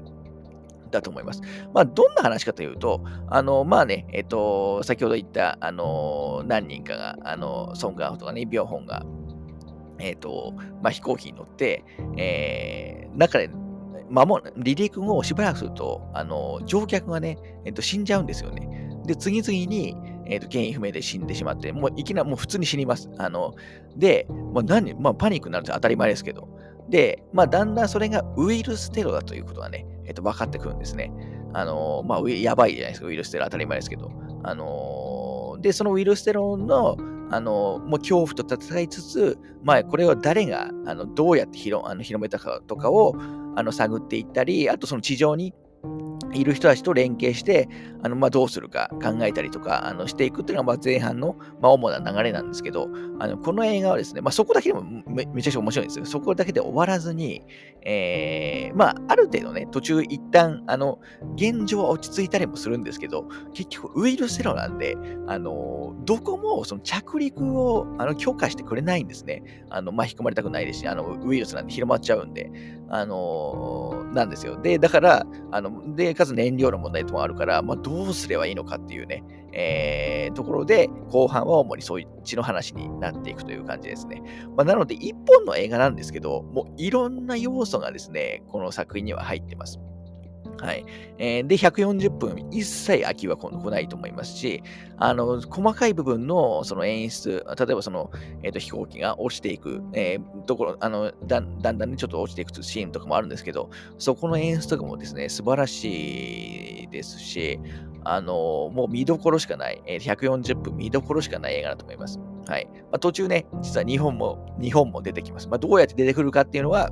だと思います。まあ、どんな話かというと、あの、まあね、えっ、と、先ほど言った、あの、何人かが、あの、ソン・ガンホとかね、ビョンホンが、えっ、ー、と、まあ、飛行機に乗って、えー、中で、まも、離陸後しばらくすると、あの、乗客がね、えっ、ー、と、死んじゃうんですよね。で、次々に、えっ、と、原因不明で死んでしまって、もういきなり、もう普通に死にます。あの、で、まあ、何、まあ、パニックになるって当たり前ですけど、で、まあ、だんだんそれがウイルステロだということがね、えっ、と、分かってくるんですね。あの、まあ、やばいじゃないですか、ウイルステロ当たり前ですけど。あの、で、そのウイルステロの、あの、もう恐怖と戦いつつ、まあ、これを誰が、あの、どうやって広あの広めたかとかを、あの、探っていったり、あとその地上に、いる人たちと連携して、あのまあ、どうするか考えたりとかあのしていくっていうのがまあ前半の、まあ、主な流れなんですけど、あのこの映画はですね、まあ、そこだけでもめめちゃくちゃ面白いんですよ。そこだけで終わらずに、えー、まあ、ある程度ね、途中一旦、あの、現状は落ち着いたりもするんですけど、結局ウイルステロなんで、あの、どこもその着陸をあの許可してくれないんですね。あの、巻き込まれたくないですし、あの、ウイルスなんで広まっちゃうんで、あの、なんですよ。で、だから、あの、で、かつ燃料の問題ともあるから、まあ、どうすればいいのかっていうね、えー、ところで、後半は主にそっちの話になっていくという感じですね。まあ、なので、一本の映画なんですけど、もういろんな要素がですね、この作品には入ってます。はい。えー、で、140分、一切飽きは今度来ないと思いますし、あの、細かい部分のその演出、例えばその、えっ、ー、と、飛行機が落ちていく、えー、ところ、あのだ、だんだんね、ちょっと落ちていくシーンとかもあるんですけど、そこの演出とかもですね、素晴らしいですし、あの、もう見どころしかない、えー、140分見どころしかない映画だと思います。はい。まあ、途中ね、実は日本も、日本も出てきます。まあ、どうやって出てくるかっていうのは、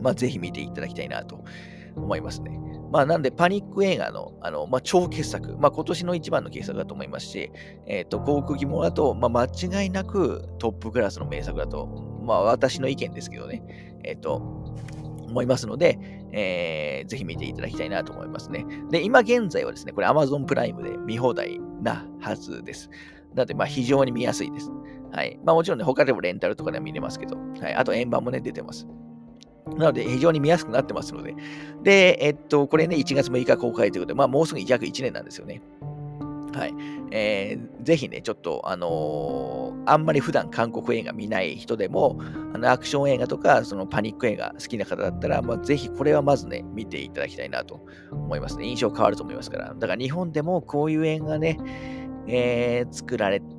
まあ、ぜひ見ていただきたいなと思いますね。まあ、なんで、パニック映画の、あの、まあ、超傑作、まあ、今年の一番の傑作だと思いますし、え、ー、と、航空機もだと、まあ、間違いなくトップクラスの名作だと、まあ、私の意見ですけどね、え、ー、と、思いますので、えー、ぜひ見ていただきたいなと思いますね。で、今現在はですね、これ Amazon プライムで見放題なはずです。なので、まあ、非常に見やすいです。はい。まあ、もちろんね、他でもレンタルとかでも見れますけど、はい。あと、円盤もね、出てます。なので、非常に見やすくなってますので。で、えっと、これね、1月6日公開ということで、まあ、もうすぐ約1年なんですよね。はい。えー、ぜひね、ちょっと、あのー、あんまり普段韓国映画見ない人でも、あのアクション映画とか、そのパニック映画好きな方だったら、まあ、ぜひこれはまずね、見ていただきたいなと思いますね。印象変わると思いますから。だから日本でもこういう映画ね、えー、作られて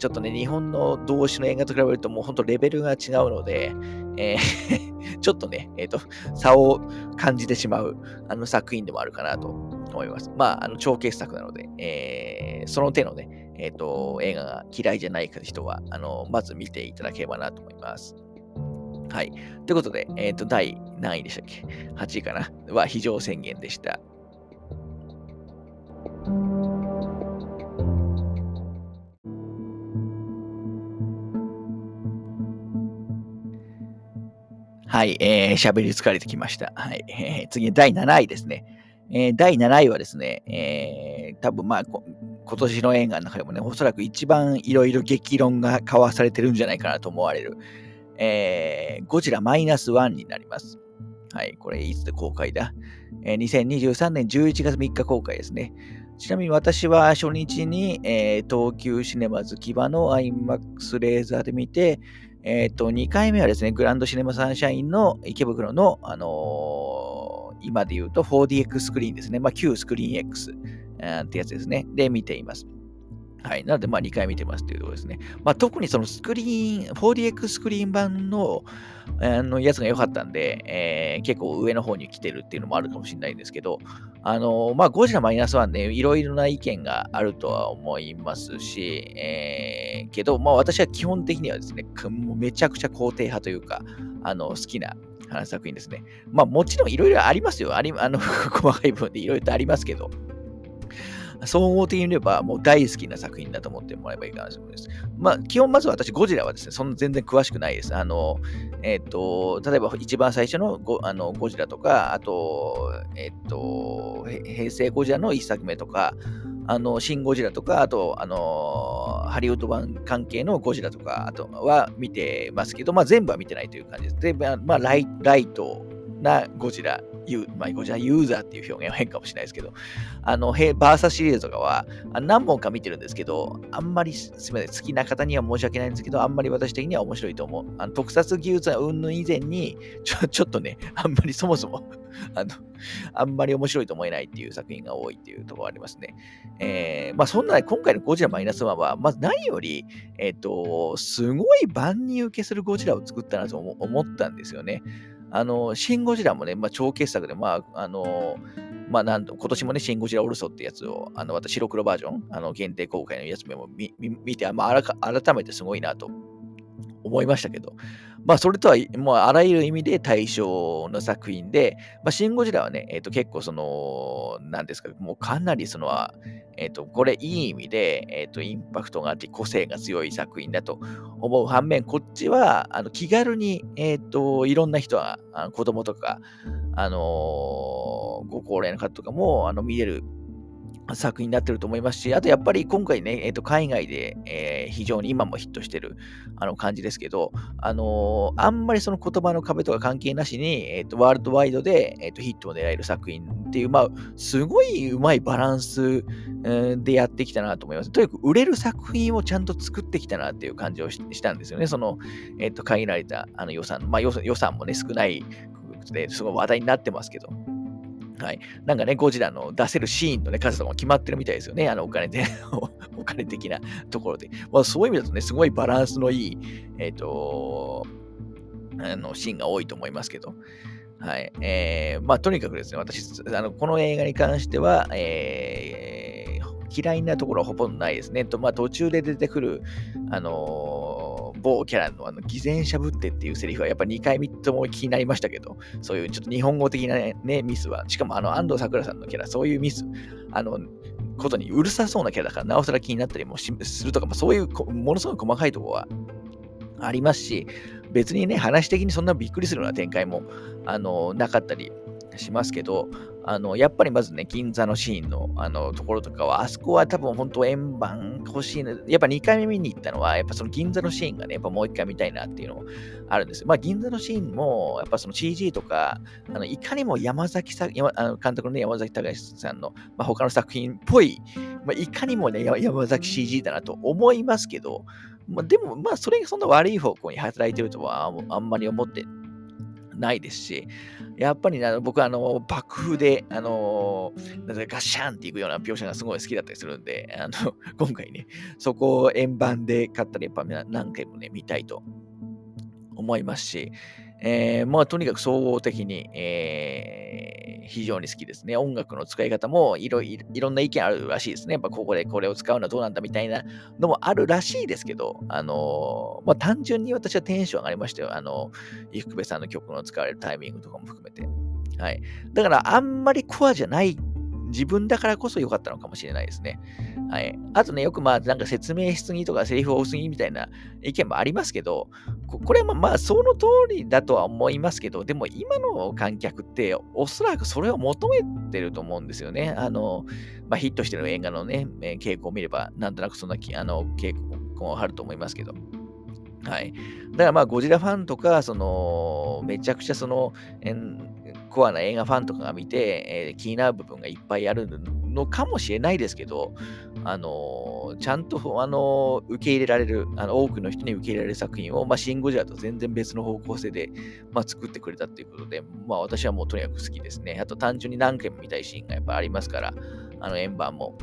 ちょっとね、日本の同士の映画と比べるともう本当レベルが違うので、えー (laughs) ちょっとね、えっ、ー、と、差を感じてしまうあの作品でもあるかなと思います。まあ、あの超傑作なので、えー、その手のね、えっ、と、映画が嫌いじゃないか人は、あの、まず見ていただければなと思います。はい。ということで、えっ、と、第何位でしたっけ ?8 位かな？は非常宣言でした。はい、えー、喋り疲れてきました。はい、えー、次、第7位ですね。えー、第7位はですね、えー、多分まあ、今年の映画の中でもね、おそらく一番いろいろ激論が交わされてるんじゃないかなと思われる、えー、ゴジラマイナスワンになります。はい、これいつで公開だ、えー、?2023 年11月3日公開ですね。ちなみに私は初日に、えー、東急シネマズ木場の IMAX レーザーで見て、えっ、ー、と、2回目はですね、グランドシネマサンシャインの池袋の、あのー、今で言うと 4DX スクリーンですね。まあ、旧スクリーン X ってやつですね。で、見ています。はい。なので、まあ、2回見てますっていうところですね。まあ、特にそのスクリーン、4DX スクリーン版の、のやつが良かったんで、えー、結構上の方に来てるっていうのもあるかもしれないんですけど、あの、まあ、ゴジラマイナスワンね、いろいろな意見があるとは思いますし、えー、けど、まあ、私は基本的にはですね、もめちゃくちゃ肯定派というか、あの、好きな作品ですね。まあ、もちろんいろいろありますよ。あり (laughs) あの細かい部分でいろいろとありますけど、総合的に言えばもう大好きな作品だと思ってもらえばいいかなと思います。まあ、基本まず私、ゴジラはですね、そんな全然詳しくないです。あの、えっ、ー、と、例えば一番最初のゴあのゴジラとか、あと、えっ、ー、と、平成ゴジラの一作目とか、あの、シン・ゴジラとか、あと、あの、ハリウッド版関係のゴジラとか、あとは見てますけど、まあ全部は見てないという感じです。で、まあ、ライライトなゴジラユまあ、こちらユーザーっていう表現は変かもしれないですけど、あの、バーサシリーズとかは何本か見てるんですけど、あんまり、すみません、好きな方には申し訳ないんですけど、あんまり私的には面白いと思う。あの特撮技術は云々以前にちょ、(laughs) ちょっとね、あんまりそもそも (laughs) あの、あんまり面白いと思えないっていう作品が多いっていうところありますね。えー、まあそんな、今回のゴジラマイナス1は、まず何より、えっ、ー、と、すごい万人受けするゴジラを作ったなと思ったんですよね。あの、シン・ゴジラもね、まあ、超傑作で、まあ、あの、まあ、なんと、今年もね、シン・ゴジラ・オルソってやつを、あの、私、白黒バージョン、あの、限定公開のやつも見見て、まあ、改めてすごいなと思いましたけど、まあ、それとは、もうあらゆる意味で対象の作品で、まあ、シン・ゴジラはね、え、ー、と、結構その、なんですか、もうかなりその、え、ー、と、これいい意味で、え、ー、と、インパクトがあって個性が強い作品だと思う。反面、こっちは、あの、気軽に、えっ、と、いろんな人が、あの子供とか、あのご高齢の方とかも、あの、見れる作品になってると思いますし、あとやっぱり今回ね、えー、と海外で、えー、非常に今もヒットしてるあの感じですけど、あのー、あんまりその言葉の壁とか関係なしに、えー、とワールドワイドで、えー、とヒットを狙える作品っていう、まあ、すごいうまいバランス、でやってきたなと思います。とにかく売れる作品をちゃんと作ってきたなっていう感じをしたんですよね。その、えっ、と限られたあの予算、まあ予算もね、少ないですごい話題になってますけど。はい。なんかね、ゴジラの出せるシーンのね、数とかも決まってるみたいですよね。あの、お金で、(laughs) お金的なところで。まあ、そういう意味だとね、すごいバランスのいい、えっ、ー、と、あの、シーンが多いと思いますけど。はい。えー、まあ、とにかくですね、私、あのこの映画に関しては、えー、嫌いなところはほとんどないですね。と、まあ、途中で出てくる、あのー某キャラのあの偽善しゃぶってっていうセリフはやっぱ2回見とも気になりましたけど、そういうちょっと日本語的なね、ねミスは、しかもあの安藤サクラさんのキャラ、そういうミス、あの、ことにうるさそうなキャラだから、なおさら気になったりもするとか、まあ、そういうものすごい細かいところはありますし、別にね、話的にそんなびっくりするような展開も、あの、なかったりしますけど、あの、やっぱりまずね、銀座のシーンのあのところとかは、あそこは多分本当円盤欲しいね。やっぱ2回目見に行ったのは、やっぱその銀座のシーンがね、やっぱもう1回見たいなっていうのもあるんですまあ銀座のシーンも、やっぱその CG とか、あのいかにも山崎さ山あの監督のね、山崎隆さんの、まあ、他の作品っぽい、まあ、いかにもね、山崎 CG だなと思いますけど、まあ、でも、まあ、それがそんな悪い方向に働いてるとはあんまり思ってないですし、やっぱりね、僕はあの爆風で、あのなぜガシャンっていくような描写がすごい好きだったりするんで、あの (laughs) 今回ね、そこを円盤で買ったらやっぱ何回もね、見たいと思いますし、えー、まあとにかく総合的に、えー、非常に好きですね。音楽の使い方もいろいろんな意見あるらしいですね。やっぱここでこれを使うのはどうなんだみたいなのもあるらしいですけど、あのー、まあ単純に私はテンション上がりましたよ。あの、伊福部さんの曲の使われるタイミングとかも含めて。はい。だからあんまりコアじゃない自分だからこそ良かったのかもしれないですね。はい。あとね、よくまあ、なんか説明しすぎとかセリフ多すぎみたいな意見もありますけど、これはまあ、その通りだとは思いますけど、でも今の観客っておそらくそれを求めてると思うんですよね。あの、まあ、ヒットしてる映画のね、傾向を見れば、なんとなくそんなあの傾向もあると思いますけど。はい。だからまあ、ゴジラファンとか、その、めちゃくちゃその、えコアな映画ファンとかが見て、えー、気になる部分がいっぱいあるのかもしれないですけど、あのー、ちゃんと、あのー、受け入れられる、あの多くの人に受け入れられる作品を、まあ、シン・ゴジラと全然別の方向性で、まあ、作ってくれたっていうことで、まあ、私はもうとにかく好きですね。あと単純に何件も見たいシーンがやっぱありますから、あの円盤も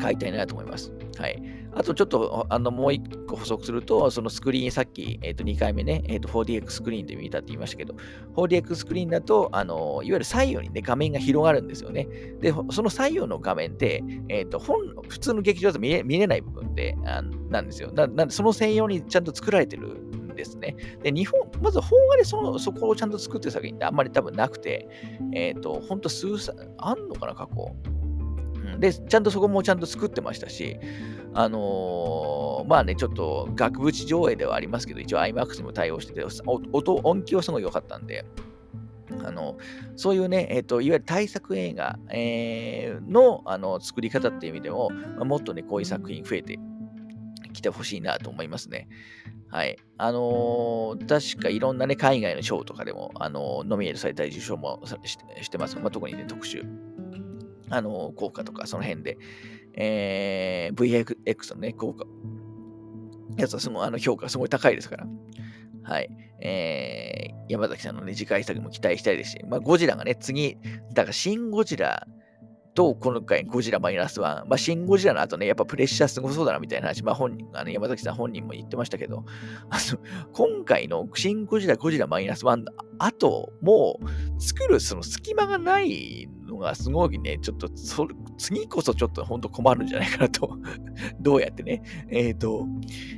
買いたいなと思います。はい。あとちょっと、あの、もう一個補足すると、そのスクリーン、さっき、え、ー、と、2回目ね、え、ー、と、4DX スクリーンで見たって言いましたけど、4DX スクリーンだと、あの、いわゆる左右にね、画面が広がるんですよね。で、その左右の画面って、え、ー、と、本、普通の劇場だと見れない部分で、あなんですよ。ななんで、その専用にちゃんと作られてるんですね。で、日本、まず、邦画でそのそこをちゃんと作ってる作品ってあんまり多分なくて、えっ、と、ほんと数、あんのかな、過去。で、ちゃんとそこもちゃんと作ってましたし、あのー、まあね、ちょっと額縁上映ではありますけど、一応 IMAX にも対応してて、音、音響はすごい良かったんで、あのそういうね、えーと、いわゆる大作映画、えー、のあの作り方っていう意味でも、まあ、もっとね、こういう作品増えてきてほしいなと思いますね。はい。あのー、確かいろんなね、海外の賞とかでも、あのー、ノミネートされたり受賞もしてます。まあ、特にね、特集あの、効果とか、その辺で、えー、VFX のね、効果、やつはすご、あの、評価すごい高いですから。はい。えー、山崎さんのね、次回作も期待したいですし、まあ、ゴジラがね、次、だから、シン・ゴジラと、今回ゴジラマイナスワン、まあ、シン・ゴジラの後ね、やっぱプレッシャーすごそうだなみたいな話、まあ、本人、あの山崎さん本人も言ってましたけど、(laughs) あの今回のシン・ゴジラ、ゴジラマイナスワンの後、もう作るその隙間がないのがすごいね、ちょっと、次こそちょっと本当困るんじゃないかなと。(laughs) どうやってね、えっ、ー、と、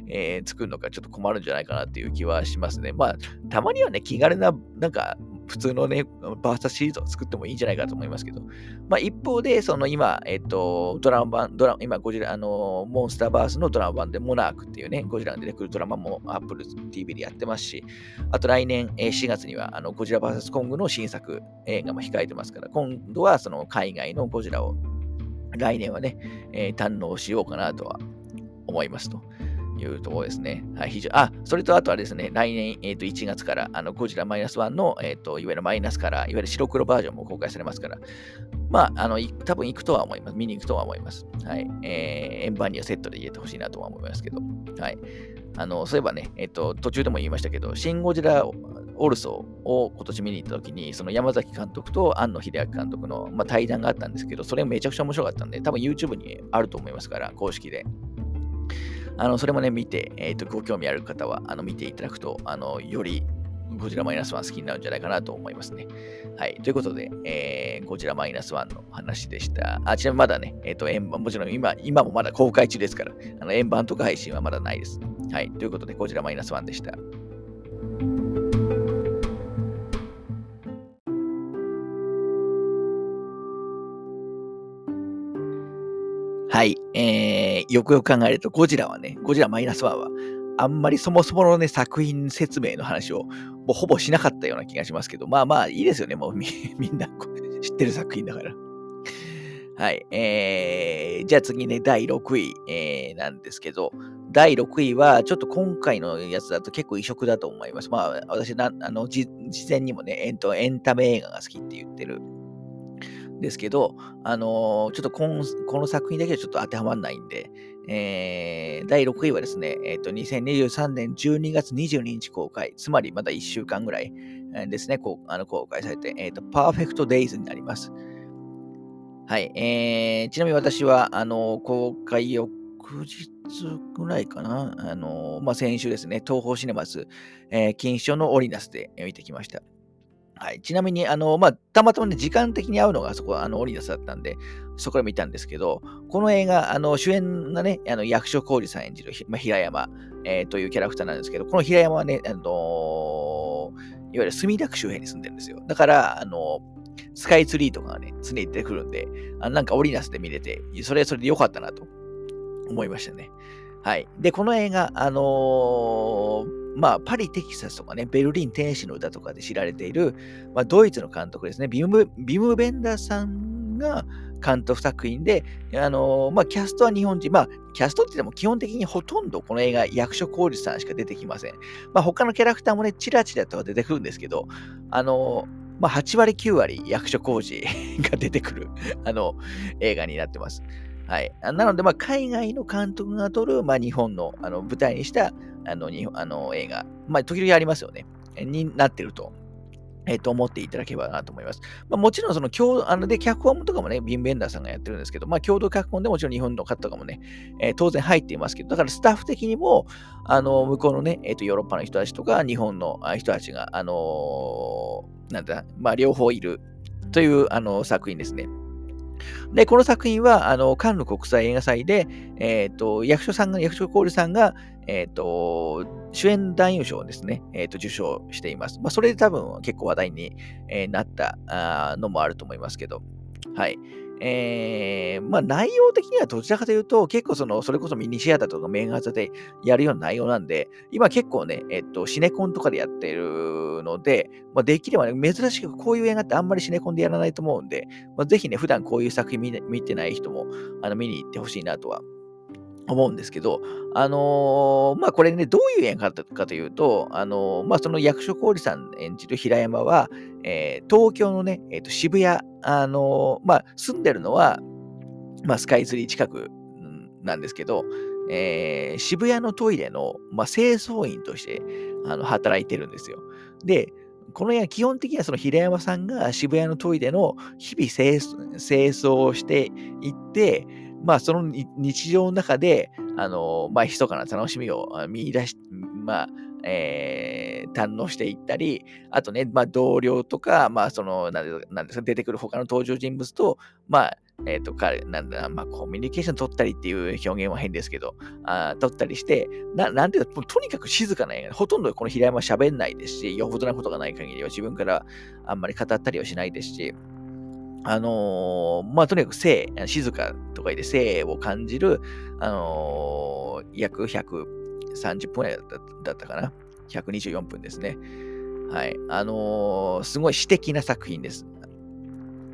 えー、作るのかちょっと困るんじゃないかなっていう気はしますね。まあ、たまにはね、気軽な、なんか、普通のね、バーサスシリーズを作ってもいいんじゃないかと思いますけど、まあ一方で、その今、えっと、ドラマ版、ドラ今、ゴジラ、あの、モンスターバースのドラマ版でモナークっていうね、ゴジラが出てくるドラマも Apple TV でやってますし、あと来年4月には、あの、ゴジラ VS コングの新作映画も控えてますから、今度はその海外のゴジラを来年はね、えー、堪能しようかなとは思いますと。いうところですね。はい、非常あ、それとあとはですね、来年、えー、と1月から、あのゴジラマイナス1の、えーと、いわゆるマイナスから、いわゆる白黒バージョンも公開されますから、まあ、あの多分行くとは思います。見に行くとは思います。はい。えー、円盤にはセットで入れてほしいなとは思いますけど、はい。あの、そういえばね、え、ー、と、途中でも言いましたけど、シン・ゴジラ・オルソーを今年見に行った時に、その山崎監督と庵野秀明監督の、まあ、対談があったんですけど、それめちゃくちゃ面白かったんで、多分 YouTube にあると思いますから、公式で。あの、それもね、見て、え、ー、と、ご興味ある方は、あの、見ていただくと、あの、より、ゴジラマイナスワン好きになるんじゃないかなと思いますね。はい。ということで、えー、ゴジラマイナスワンの話でした。あ、ちなみにまだね、えっ、ー、と、円盤、もちろん今、今もまだ公開中ですから、あの円盤とか配信はまだないです。はい。ということで、ゴジラマイナスワンでした。はい。えー、よくよく考えると、ゴジラはね、ゴジラマイナスワンは、あんまりそもそものね、作品説明の話を、もうほぼしなかったような気がしますけど、まあまあいいですよね、もうみ (laughs) んな知ってる作品だから。はい。えー、じゃあ次ね、第6位、えー、なんですけど、第6位は、ちょっと今回のやつだと結構異色だと思います。まあ、私な、あの、事前にもね、えー、エンタメ映画が好きって言ってるですけど、あのー、ちょっとこのこの作品だけはちょっと当てはまらないんで、えー、第6位はですね、え、ー、と、2023年12月22日公開、つまりまだ1週間ぐらいですね、こうあの公開されて、えっ、と、パーフェクトデイズになります。はい、えー、ちなみに私は、あの公開翌日ぐらいかな、あのまあ、先週ですね、東方シネマス、えー、金賞のオリナスで見てきました。はい。ちなみに、あの、まあ、たまたまね、時間的に合うのがそこ、あの、オリダスだったんで、そこで見たんですけど、この映画、あの、主演がね、あの、役所広司さん演じる、まあ、平山、えー、というキャラクターなんですけど、この平山はね、あのー、いわゆる墨田区周辺に住んでるんですよ。だから、あのスカイツリーとかがね、常に出てくるんで、あなんかオリナスで見れて、それはそれで良かったなと思いましたね。はい。で、この映画、あのーまあ、パリ・テキサスとかね、ベルリン天使の歌とかで知られている、まあ、ドイツの監督ですね、ビム・ビムベンダーさんが監督作品で、あのー、まあ、キャストは日本人、まあ、キャストって言っても基本的にほとんどこの映画、役所広司さんしか出てきません。まあ、他のキャラクターもね、チラチラとは出てくるんですけど、あのーまあ、8割、9割役所広司 (laughs) が出てくるあの映画になってます。はい。なので、まあ、海外の監督が撮る、まあ、日本のあの舞台にしたあの日あの映画、まあ、時々ありますよね。になってると。えっ、ー、と、思っていただければなと思います。まあ、もちろん、その、共あので、脚本とかもね、ビンベンダーさんがやってるんですけど、まあ、共同脚本でもちろん日本の方とかもね、えー、当然入っていますけど、だからスタッフ的にも、あの、向こうのね、えっ、ー、と、ヨーロッパの人たちとか、日本の人たちが、あのなんだ、まあ、両方いるという、あの、作品ですね。で、この作品は、あの、カンヌ国際映画祭で、えっ、ー、と、役所さんが、役所広司さんが、えっ、ー、と、主演男優賞をですね、えっ、ー、と、受賞しています。まあ、それで多分結構話題に、えなったあのもあると思いますけど、はい。えー、まあ内容的にはどちらかというと、結構その、それこそミニシアターとかメンガ座でやるような内容なんで、今結構ね、えっと、シネコンとかでやってるので、まあ、できればね、珍しくこういう映画ってあんまりシネコンでやらないと思うんで、まあ、ぜひね、普段こういう作品見見てない人も、あの、見に行ってほしいなとは思うんですけど、あのー、まあこれね、どういう映画かというと、あのー、まあその役所広司さん演じる平山は、えー、東京のね、えー、と渋谷、あのまあ住んでるのは、まあスカイツリー近くなんですけど、えー、渋谷のトイレの、まあ、清掃員としてあの働いてるんですよ。で、この映画、基本的にはその平山さんが渋谷のトイレの日々清掃をしていって、まあ、その日常の中で、あの、まあ、密かな楽しみを見出し、まあ、えー、堪能していったり、あとね、まあ、同僚とか、まあ、その、なんですか、出てくる他の登場人物と、まあ、えっ、ー、と、彼、なんだ、まあ、コミュニケーション取ったりっていう表現は変ですけど、あ取ったりして、ななんていうか、とにかく静かな映画、ほとんどこの平山喋んないですし、よほどなことがない限りは自分からあんまり語ったりはしないですし、あのー、まあ、とにかく静、静かとか言って静を感じる、あのー、約130分ぐらいだったかな？124分ですね。はい。あのー、すごい詩的な作品です。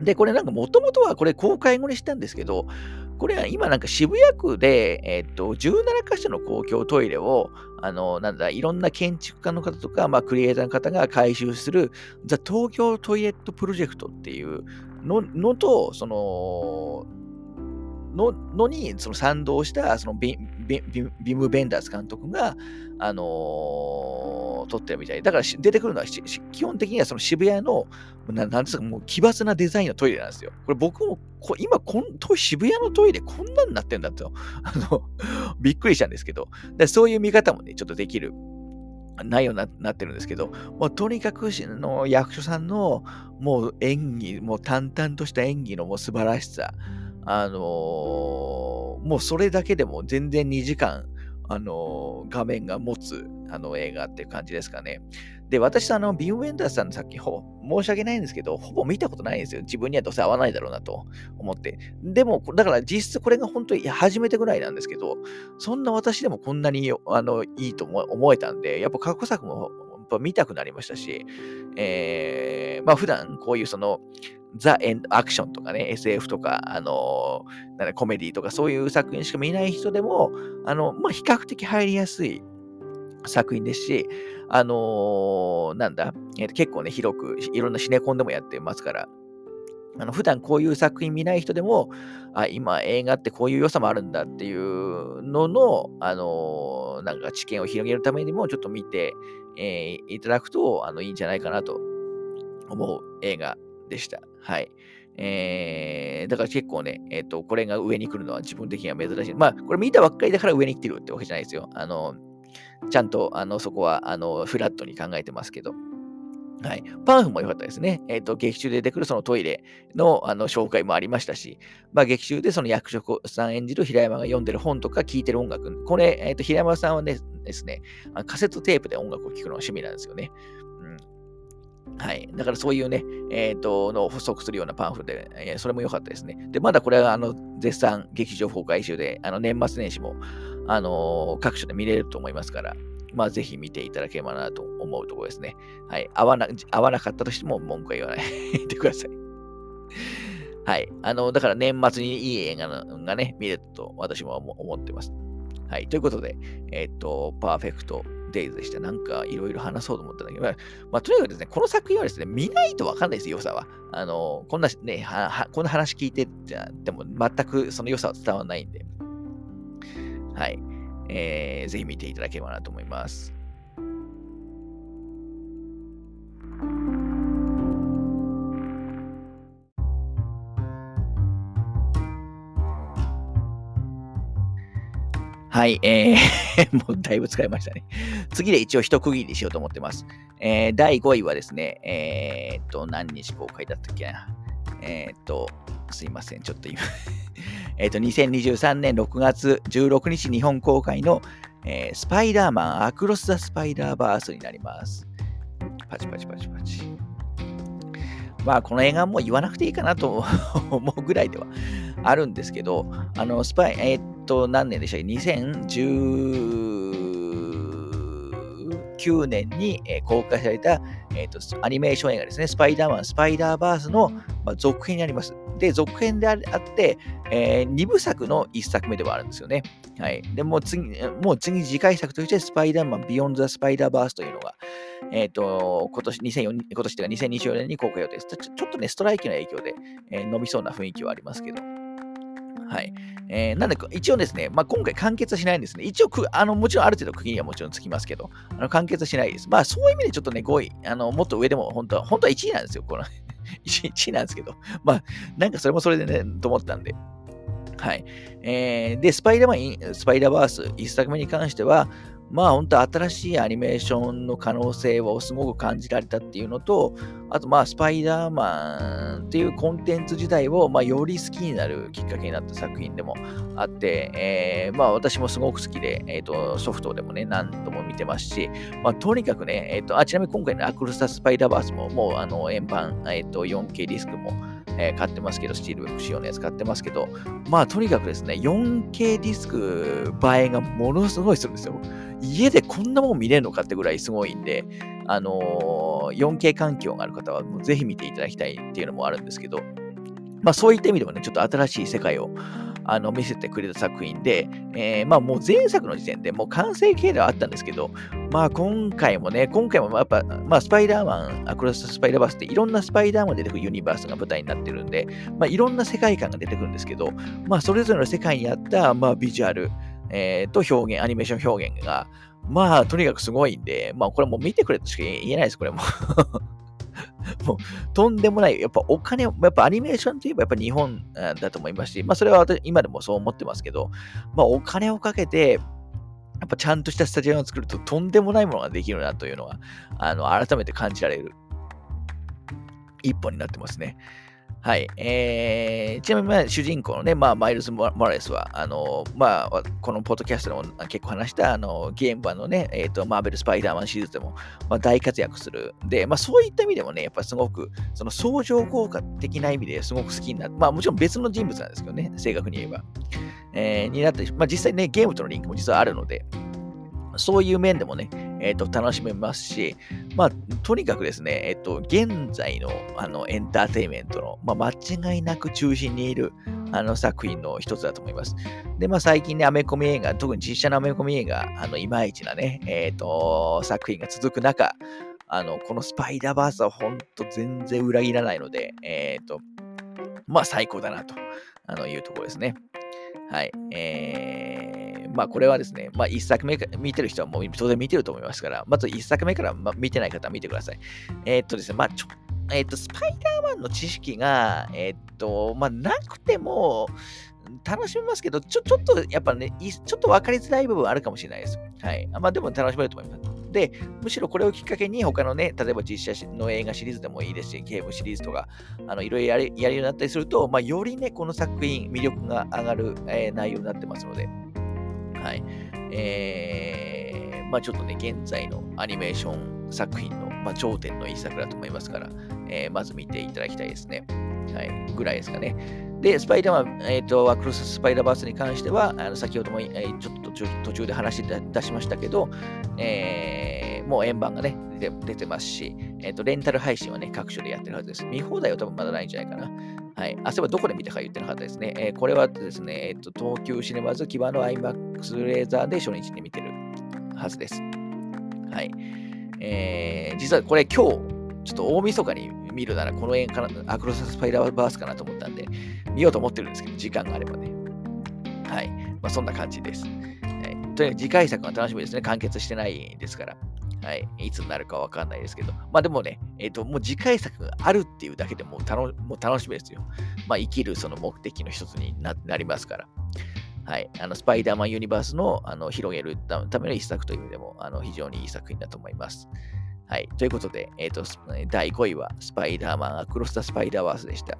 で、これなんかもともとはこれ公開後にしたんですけど、これは今なんか渋谷区で、えっと、17箇所の公共トイレを、あの、なんだ、いろんな建築家の方とか、まあ、クリエイターの方が改修する、ザ・東京トイレットプロジェクトっていうののと、その、ののにその賛同したそのビビビム・ベンダース監督が、あのー、撮ってるみたい。だから出てくるのは基本的にはその渋谷のななんですかもう奇抜なデザインのトイレなんですよ。これ僕もこ今こん渋谷のトイレこんなんなってんだと。あのびっくりしたんですけど。そういう見方もねちょっとできる。内容になってるんですけど、もうとにかくの役所さんのもう演技、もう淡々とした演技のもう素晴らしさ、あのー、もうそれだけでも全然2時間、あのー、画面が持つあの映画っていう感じですかね。で、私、あの、ビン・ウェンダーさんのさっきほ申し訳ないんですけど、ほぼ見たことないんですよ。自分にはどうせ合わないだろうなと思って。でも、だから実質これが本当に初めてぐらいなんですけど、そんな私でもこんなにあのいいと思えたんで、やっぱ過去作もやっぱ見たくなりましたし、えー、まあ普段こういうそのザ・エンド・アクションとかね、SF とか、あのー、なんコメディとかそういう作品しか見ない人でも、あの、まあ、比較的入りやすい作品ですし、あのー、なんだ、えー、結構ね、広く、いろんなシネコンでもやってますから、あの普段こういう作品見ない人でも、あ、今映画ってこういう良さもあるんだっていうのの、あのー、なんか知見を広げるためにもちょっと見て、えー、いただくと、あの、いいんじゃないかなと思う映画でした。はい。えー、だから結構ね、えっ、ー、と、これが上に来るのは自分的には珍しい。まあ、これ見たばっかりだから上に来てるってわけじゃないですよ。あの、ちゃんと、あの、そこは、あの、フラットに考えてますけど。はい。パンフも良かったですね。えっ、ー、と、劇中で出てくるそのトイレのあの紹介もありましたし、まあ、劇中でその役職さん演じる平山が読んでる本とか聴いてる音楽、これ、えっ、ー、と、平山さんはねですね、カセットテープで音楽を聴くのが趣味なんですよね。はい。だからそういうね、えっ、ー、と、の補足するようなパンフで、えー、それも良かったですね。で、まだこれは、あの、絶賛劇場公開中で、あの、年末年始も、あのー、各所で見れると思いますから、まあ、ぜひ見ていただければなと思うところですね。はい。合わな、合わなかったとしても文句は言わないでください。はい。あの、だから年末にいい映画がね、見れると私も思ってます。はい。ということで、えっ、と、パーフェクトデイズでした。なんかいろいろ話そうと思ったんだけど、まあ、とにかくですね、この作品はですね、見ないとわかんないですよ、良さは。あの、こんなね、はこんな話聞いてても全くその良さは伝わらないんで、はい。えー、ぜひ見ていただければなと思います。はい、えー (laughs) もうだいぶ使いましたね。次で一応一区切りしようと思ってます。えー、第5位はですね、えー、っと、何日公開だったっけな。えー、っと、すいません、ちょっと今えっと、2023年6月16日日本公開の、えー、スパイダーマンアクロス・ザ・スパイダーバースになります。パチパチパチパチ。まあ、この映画も言わなくていいかなと (laughs) 思うぐらいではあるんですけど、あの、スパイ、えー、っと、何年でしたっけ ?2019 年に、えー、公開された、えーと、アニメーション映画ですね、スパイダーマン、スパイダーバースの、まあ、続編になります。で、続編であって、えー、2部作の1作目ではあるんですよね。はい。で、もう次、もう次次回作として、スパイダーマン、ビヨンド・ザ・スパイダーバースというのが、えっ、ー、と、今年、2004今年というか2024年に公開予定です。ちょっとね、ストライキの影響で、えー、伸びそうな雰囲気はありますけど、はい。えー、なんで、一応ですね、まあ、今回完結はしないんですね。一応あの、もちろんある程度区切りはもちろんつきますけど、あの完結はしないです。まあ、そういう意味でちょっとね、5位、あの、もっと上でも、本当は、本当は1位なんですよ、この (laughs) 1, 日なんですけど、まあ、なんかそれもそれでね、と思ったんで。はい。えー、で、スパイダーマン、スパイダーバース1作目に関しては、まあ本当新しいアニメーションの可能性をすごく感じられたっていうのと、あとまあスパイダーマンっていうコンテンツ自体をまあより好きになるきっかけになった作品でもあって、えー、まあ私もすごく好きで、えー、とソフトでもね何度も見てますし、まあとにかくね、えー、とあちなみに今回のアクロスタスパイダーバースももうあの円盤、えー、と 4K ディスクも、買ってますけど、スチールブック仕様のやつ買ってますけど、まあとにかくですね、4K ディスク映えがものすごいするんですよ。家でこんなもん見れるのかってぐらいすごいんで、あのー、4K 環境がある方はもうぜひ見ていただきたいっていうのもあるんですけど、まあそういった意味でもね、ちょっと新しい世界をあの見せてくれた作品で、えー、まあもう前作の時点でもう完成形ではあったんですけど、まあ今回もね、今回もやっぱ、まあスパイダーマン、アクロススパイダーバースっていろんなスパイダーマン出てくるユニバースが舞台になってるんで、まあいろんな世界観が出てくるんですけど、まあそれぞれの世界にあった、まあビジュアル、えー、と表現、アニメーション表現が、まあとにかくすごいんで、まあこれもう見てくれとしか言えないです、これも (laughs) もう、とんでもない。やっぱお金、やっぱアニメーションといえばやっぱ日本だと思いますし、まあそれは私、今でもそう思ってますけど、まあお金をかけて、やっぱちゃんとしたスタジオを作るととんでもないものができるなというのは、あの、改めて感じられる一本になってますね。はい。えー、ちなみに、まあ、主人公のね、まあ、マイルズ・モラレスは、あの、まあ、このポッドキャストでも結構話した、あの、ゲーム版のね、えっ、ー、と、マーベル・スパイダーマンシリーズでも、まあ、大活躍する。で、まあ、そういった意味でもね、やっぱすごく、その相乗効果的な意味ですごく好きになって、まあ、もちろん別の人物なんですけどね、正確に言えば。えー、になって、まあ、実際ね、ゲームとのリンクも実はあるので、そういう面でもね、えっ、ー、と、楽しめますし、まあ、とにかくですね、えっ、ー、と、現在の、あの、エンターテインメントの、まあ、間違いなく中心にいる、あの、作品の一つだと思います。で、まあ、最近ね、アメコミ映画、特に実写のアメコミ映画、あの、いまいちなね、えっ、ー、と、作品が続く中、あの、このスパイダーバースは本当全然裏切らないので、えっ、と、まあ、最高だなと、あの、いうところですね。はい。えー、まあこれはですね、まあ1作目見てる人はもう当然見てると思いますから、まず1作目から、ま見てない方は見てください。えー、っとですね、まあちょえー、っと、スパイダーマンの知識が、えー、っと、まあなくても、楽しめますけど、ちょ、ちょっと、やっぱね、ちょっと分かりづらい部分あるかもしれないです。はい。まあでも楽しめると思います。で、むしろこれをきっかけに他のね、例えば実写の映画シリーズでもいいですし、ゲームシリーズとか、あのいろいろやるようになったりすると、まあ、よりね、この作品、魅力が上がる、えー、内容になってますので、はい。えー、まあちょっとね、現在のアニメーション作品の、まあ、頂点の一作だと思いますから、えー、まず見ていただきたいですね。はい。ぐらいですかね。で、スパイダーマン、えっ、ー、と、アクロス・スパイダーバースに関しては、あの先ほども、えー、ちょっと途中で話し出しましたけど、えー、もう円盤がね、出て出てますし、えっ、ー、と、レンタル配信はね、各所でやってるはずです。見放題は多分まだないんじゃないかな。はい。あ、そういえばどこで見たか言ってなかったですね。えー、これはですね、えっ、と、東急シネマズ基盤の IMAX レーザーで初日に見てるはずです。はい。えー、実はこれ今日、ちょっと大晦日に見るならこの映画かな、アクロススパイダーバースかなと思ったんで、見ようと思ってるんですけど、時間があればね。はい。まあ、そんな感じです。はい、とにかく次回作が楽しみですね。完結してないですから。はい。いつになるかわかんないですけど。まあでもね、えっ、ー、と、もう次回作があるっていうだけでも楽もう楽しみですよ。まあ生きるその目的の一つになりますから。はい。あの、スパイダーマンユニバースのあの広げるための一作という意味でも、あの非常にいい作品だと思います。はい。ということで、えっ、ー、と、第5位はスパイダーマンアクロスタスパイダーバースでした。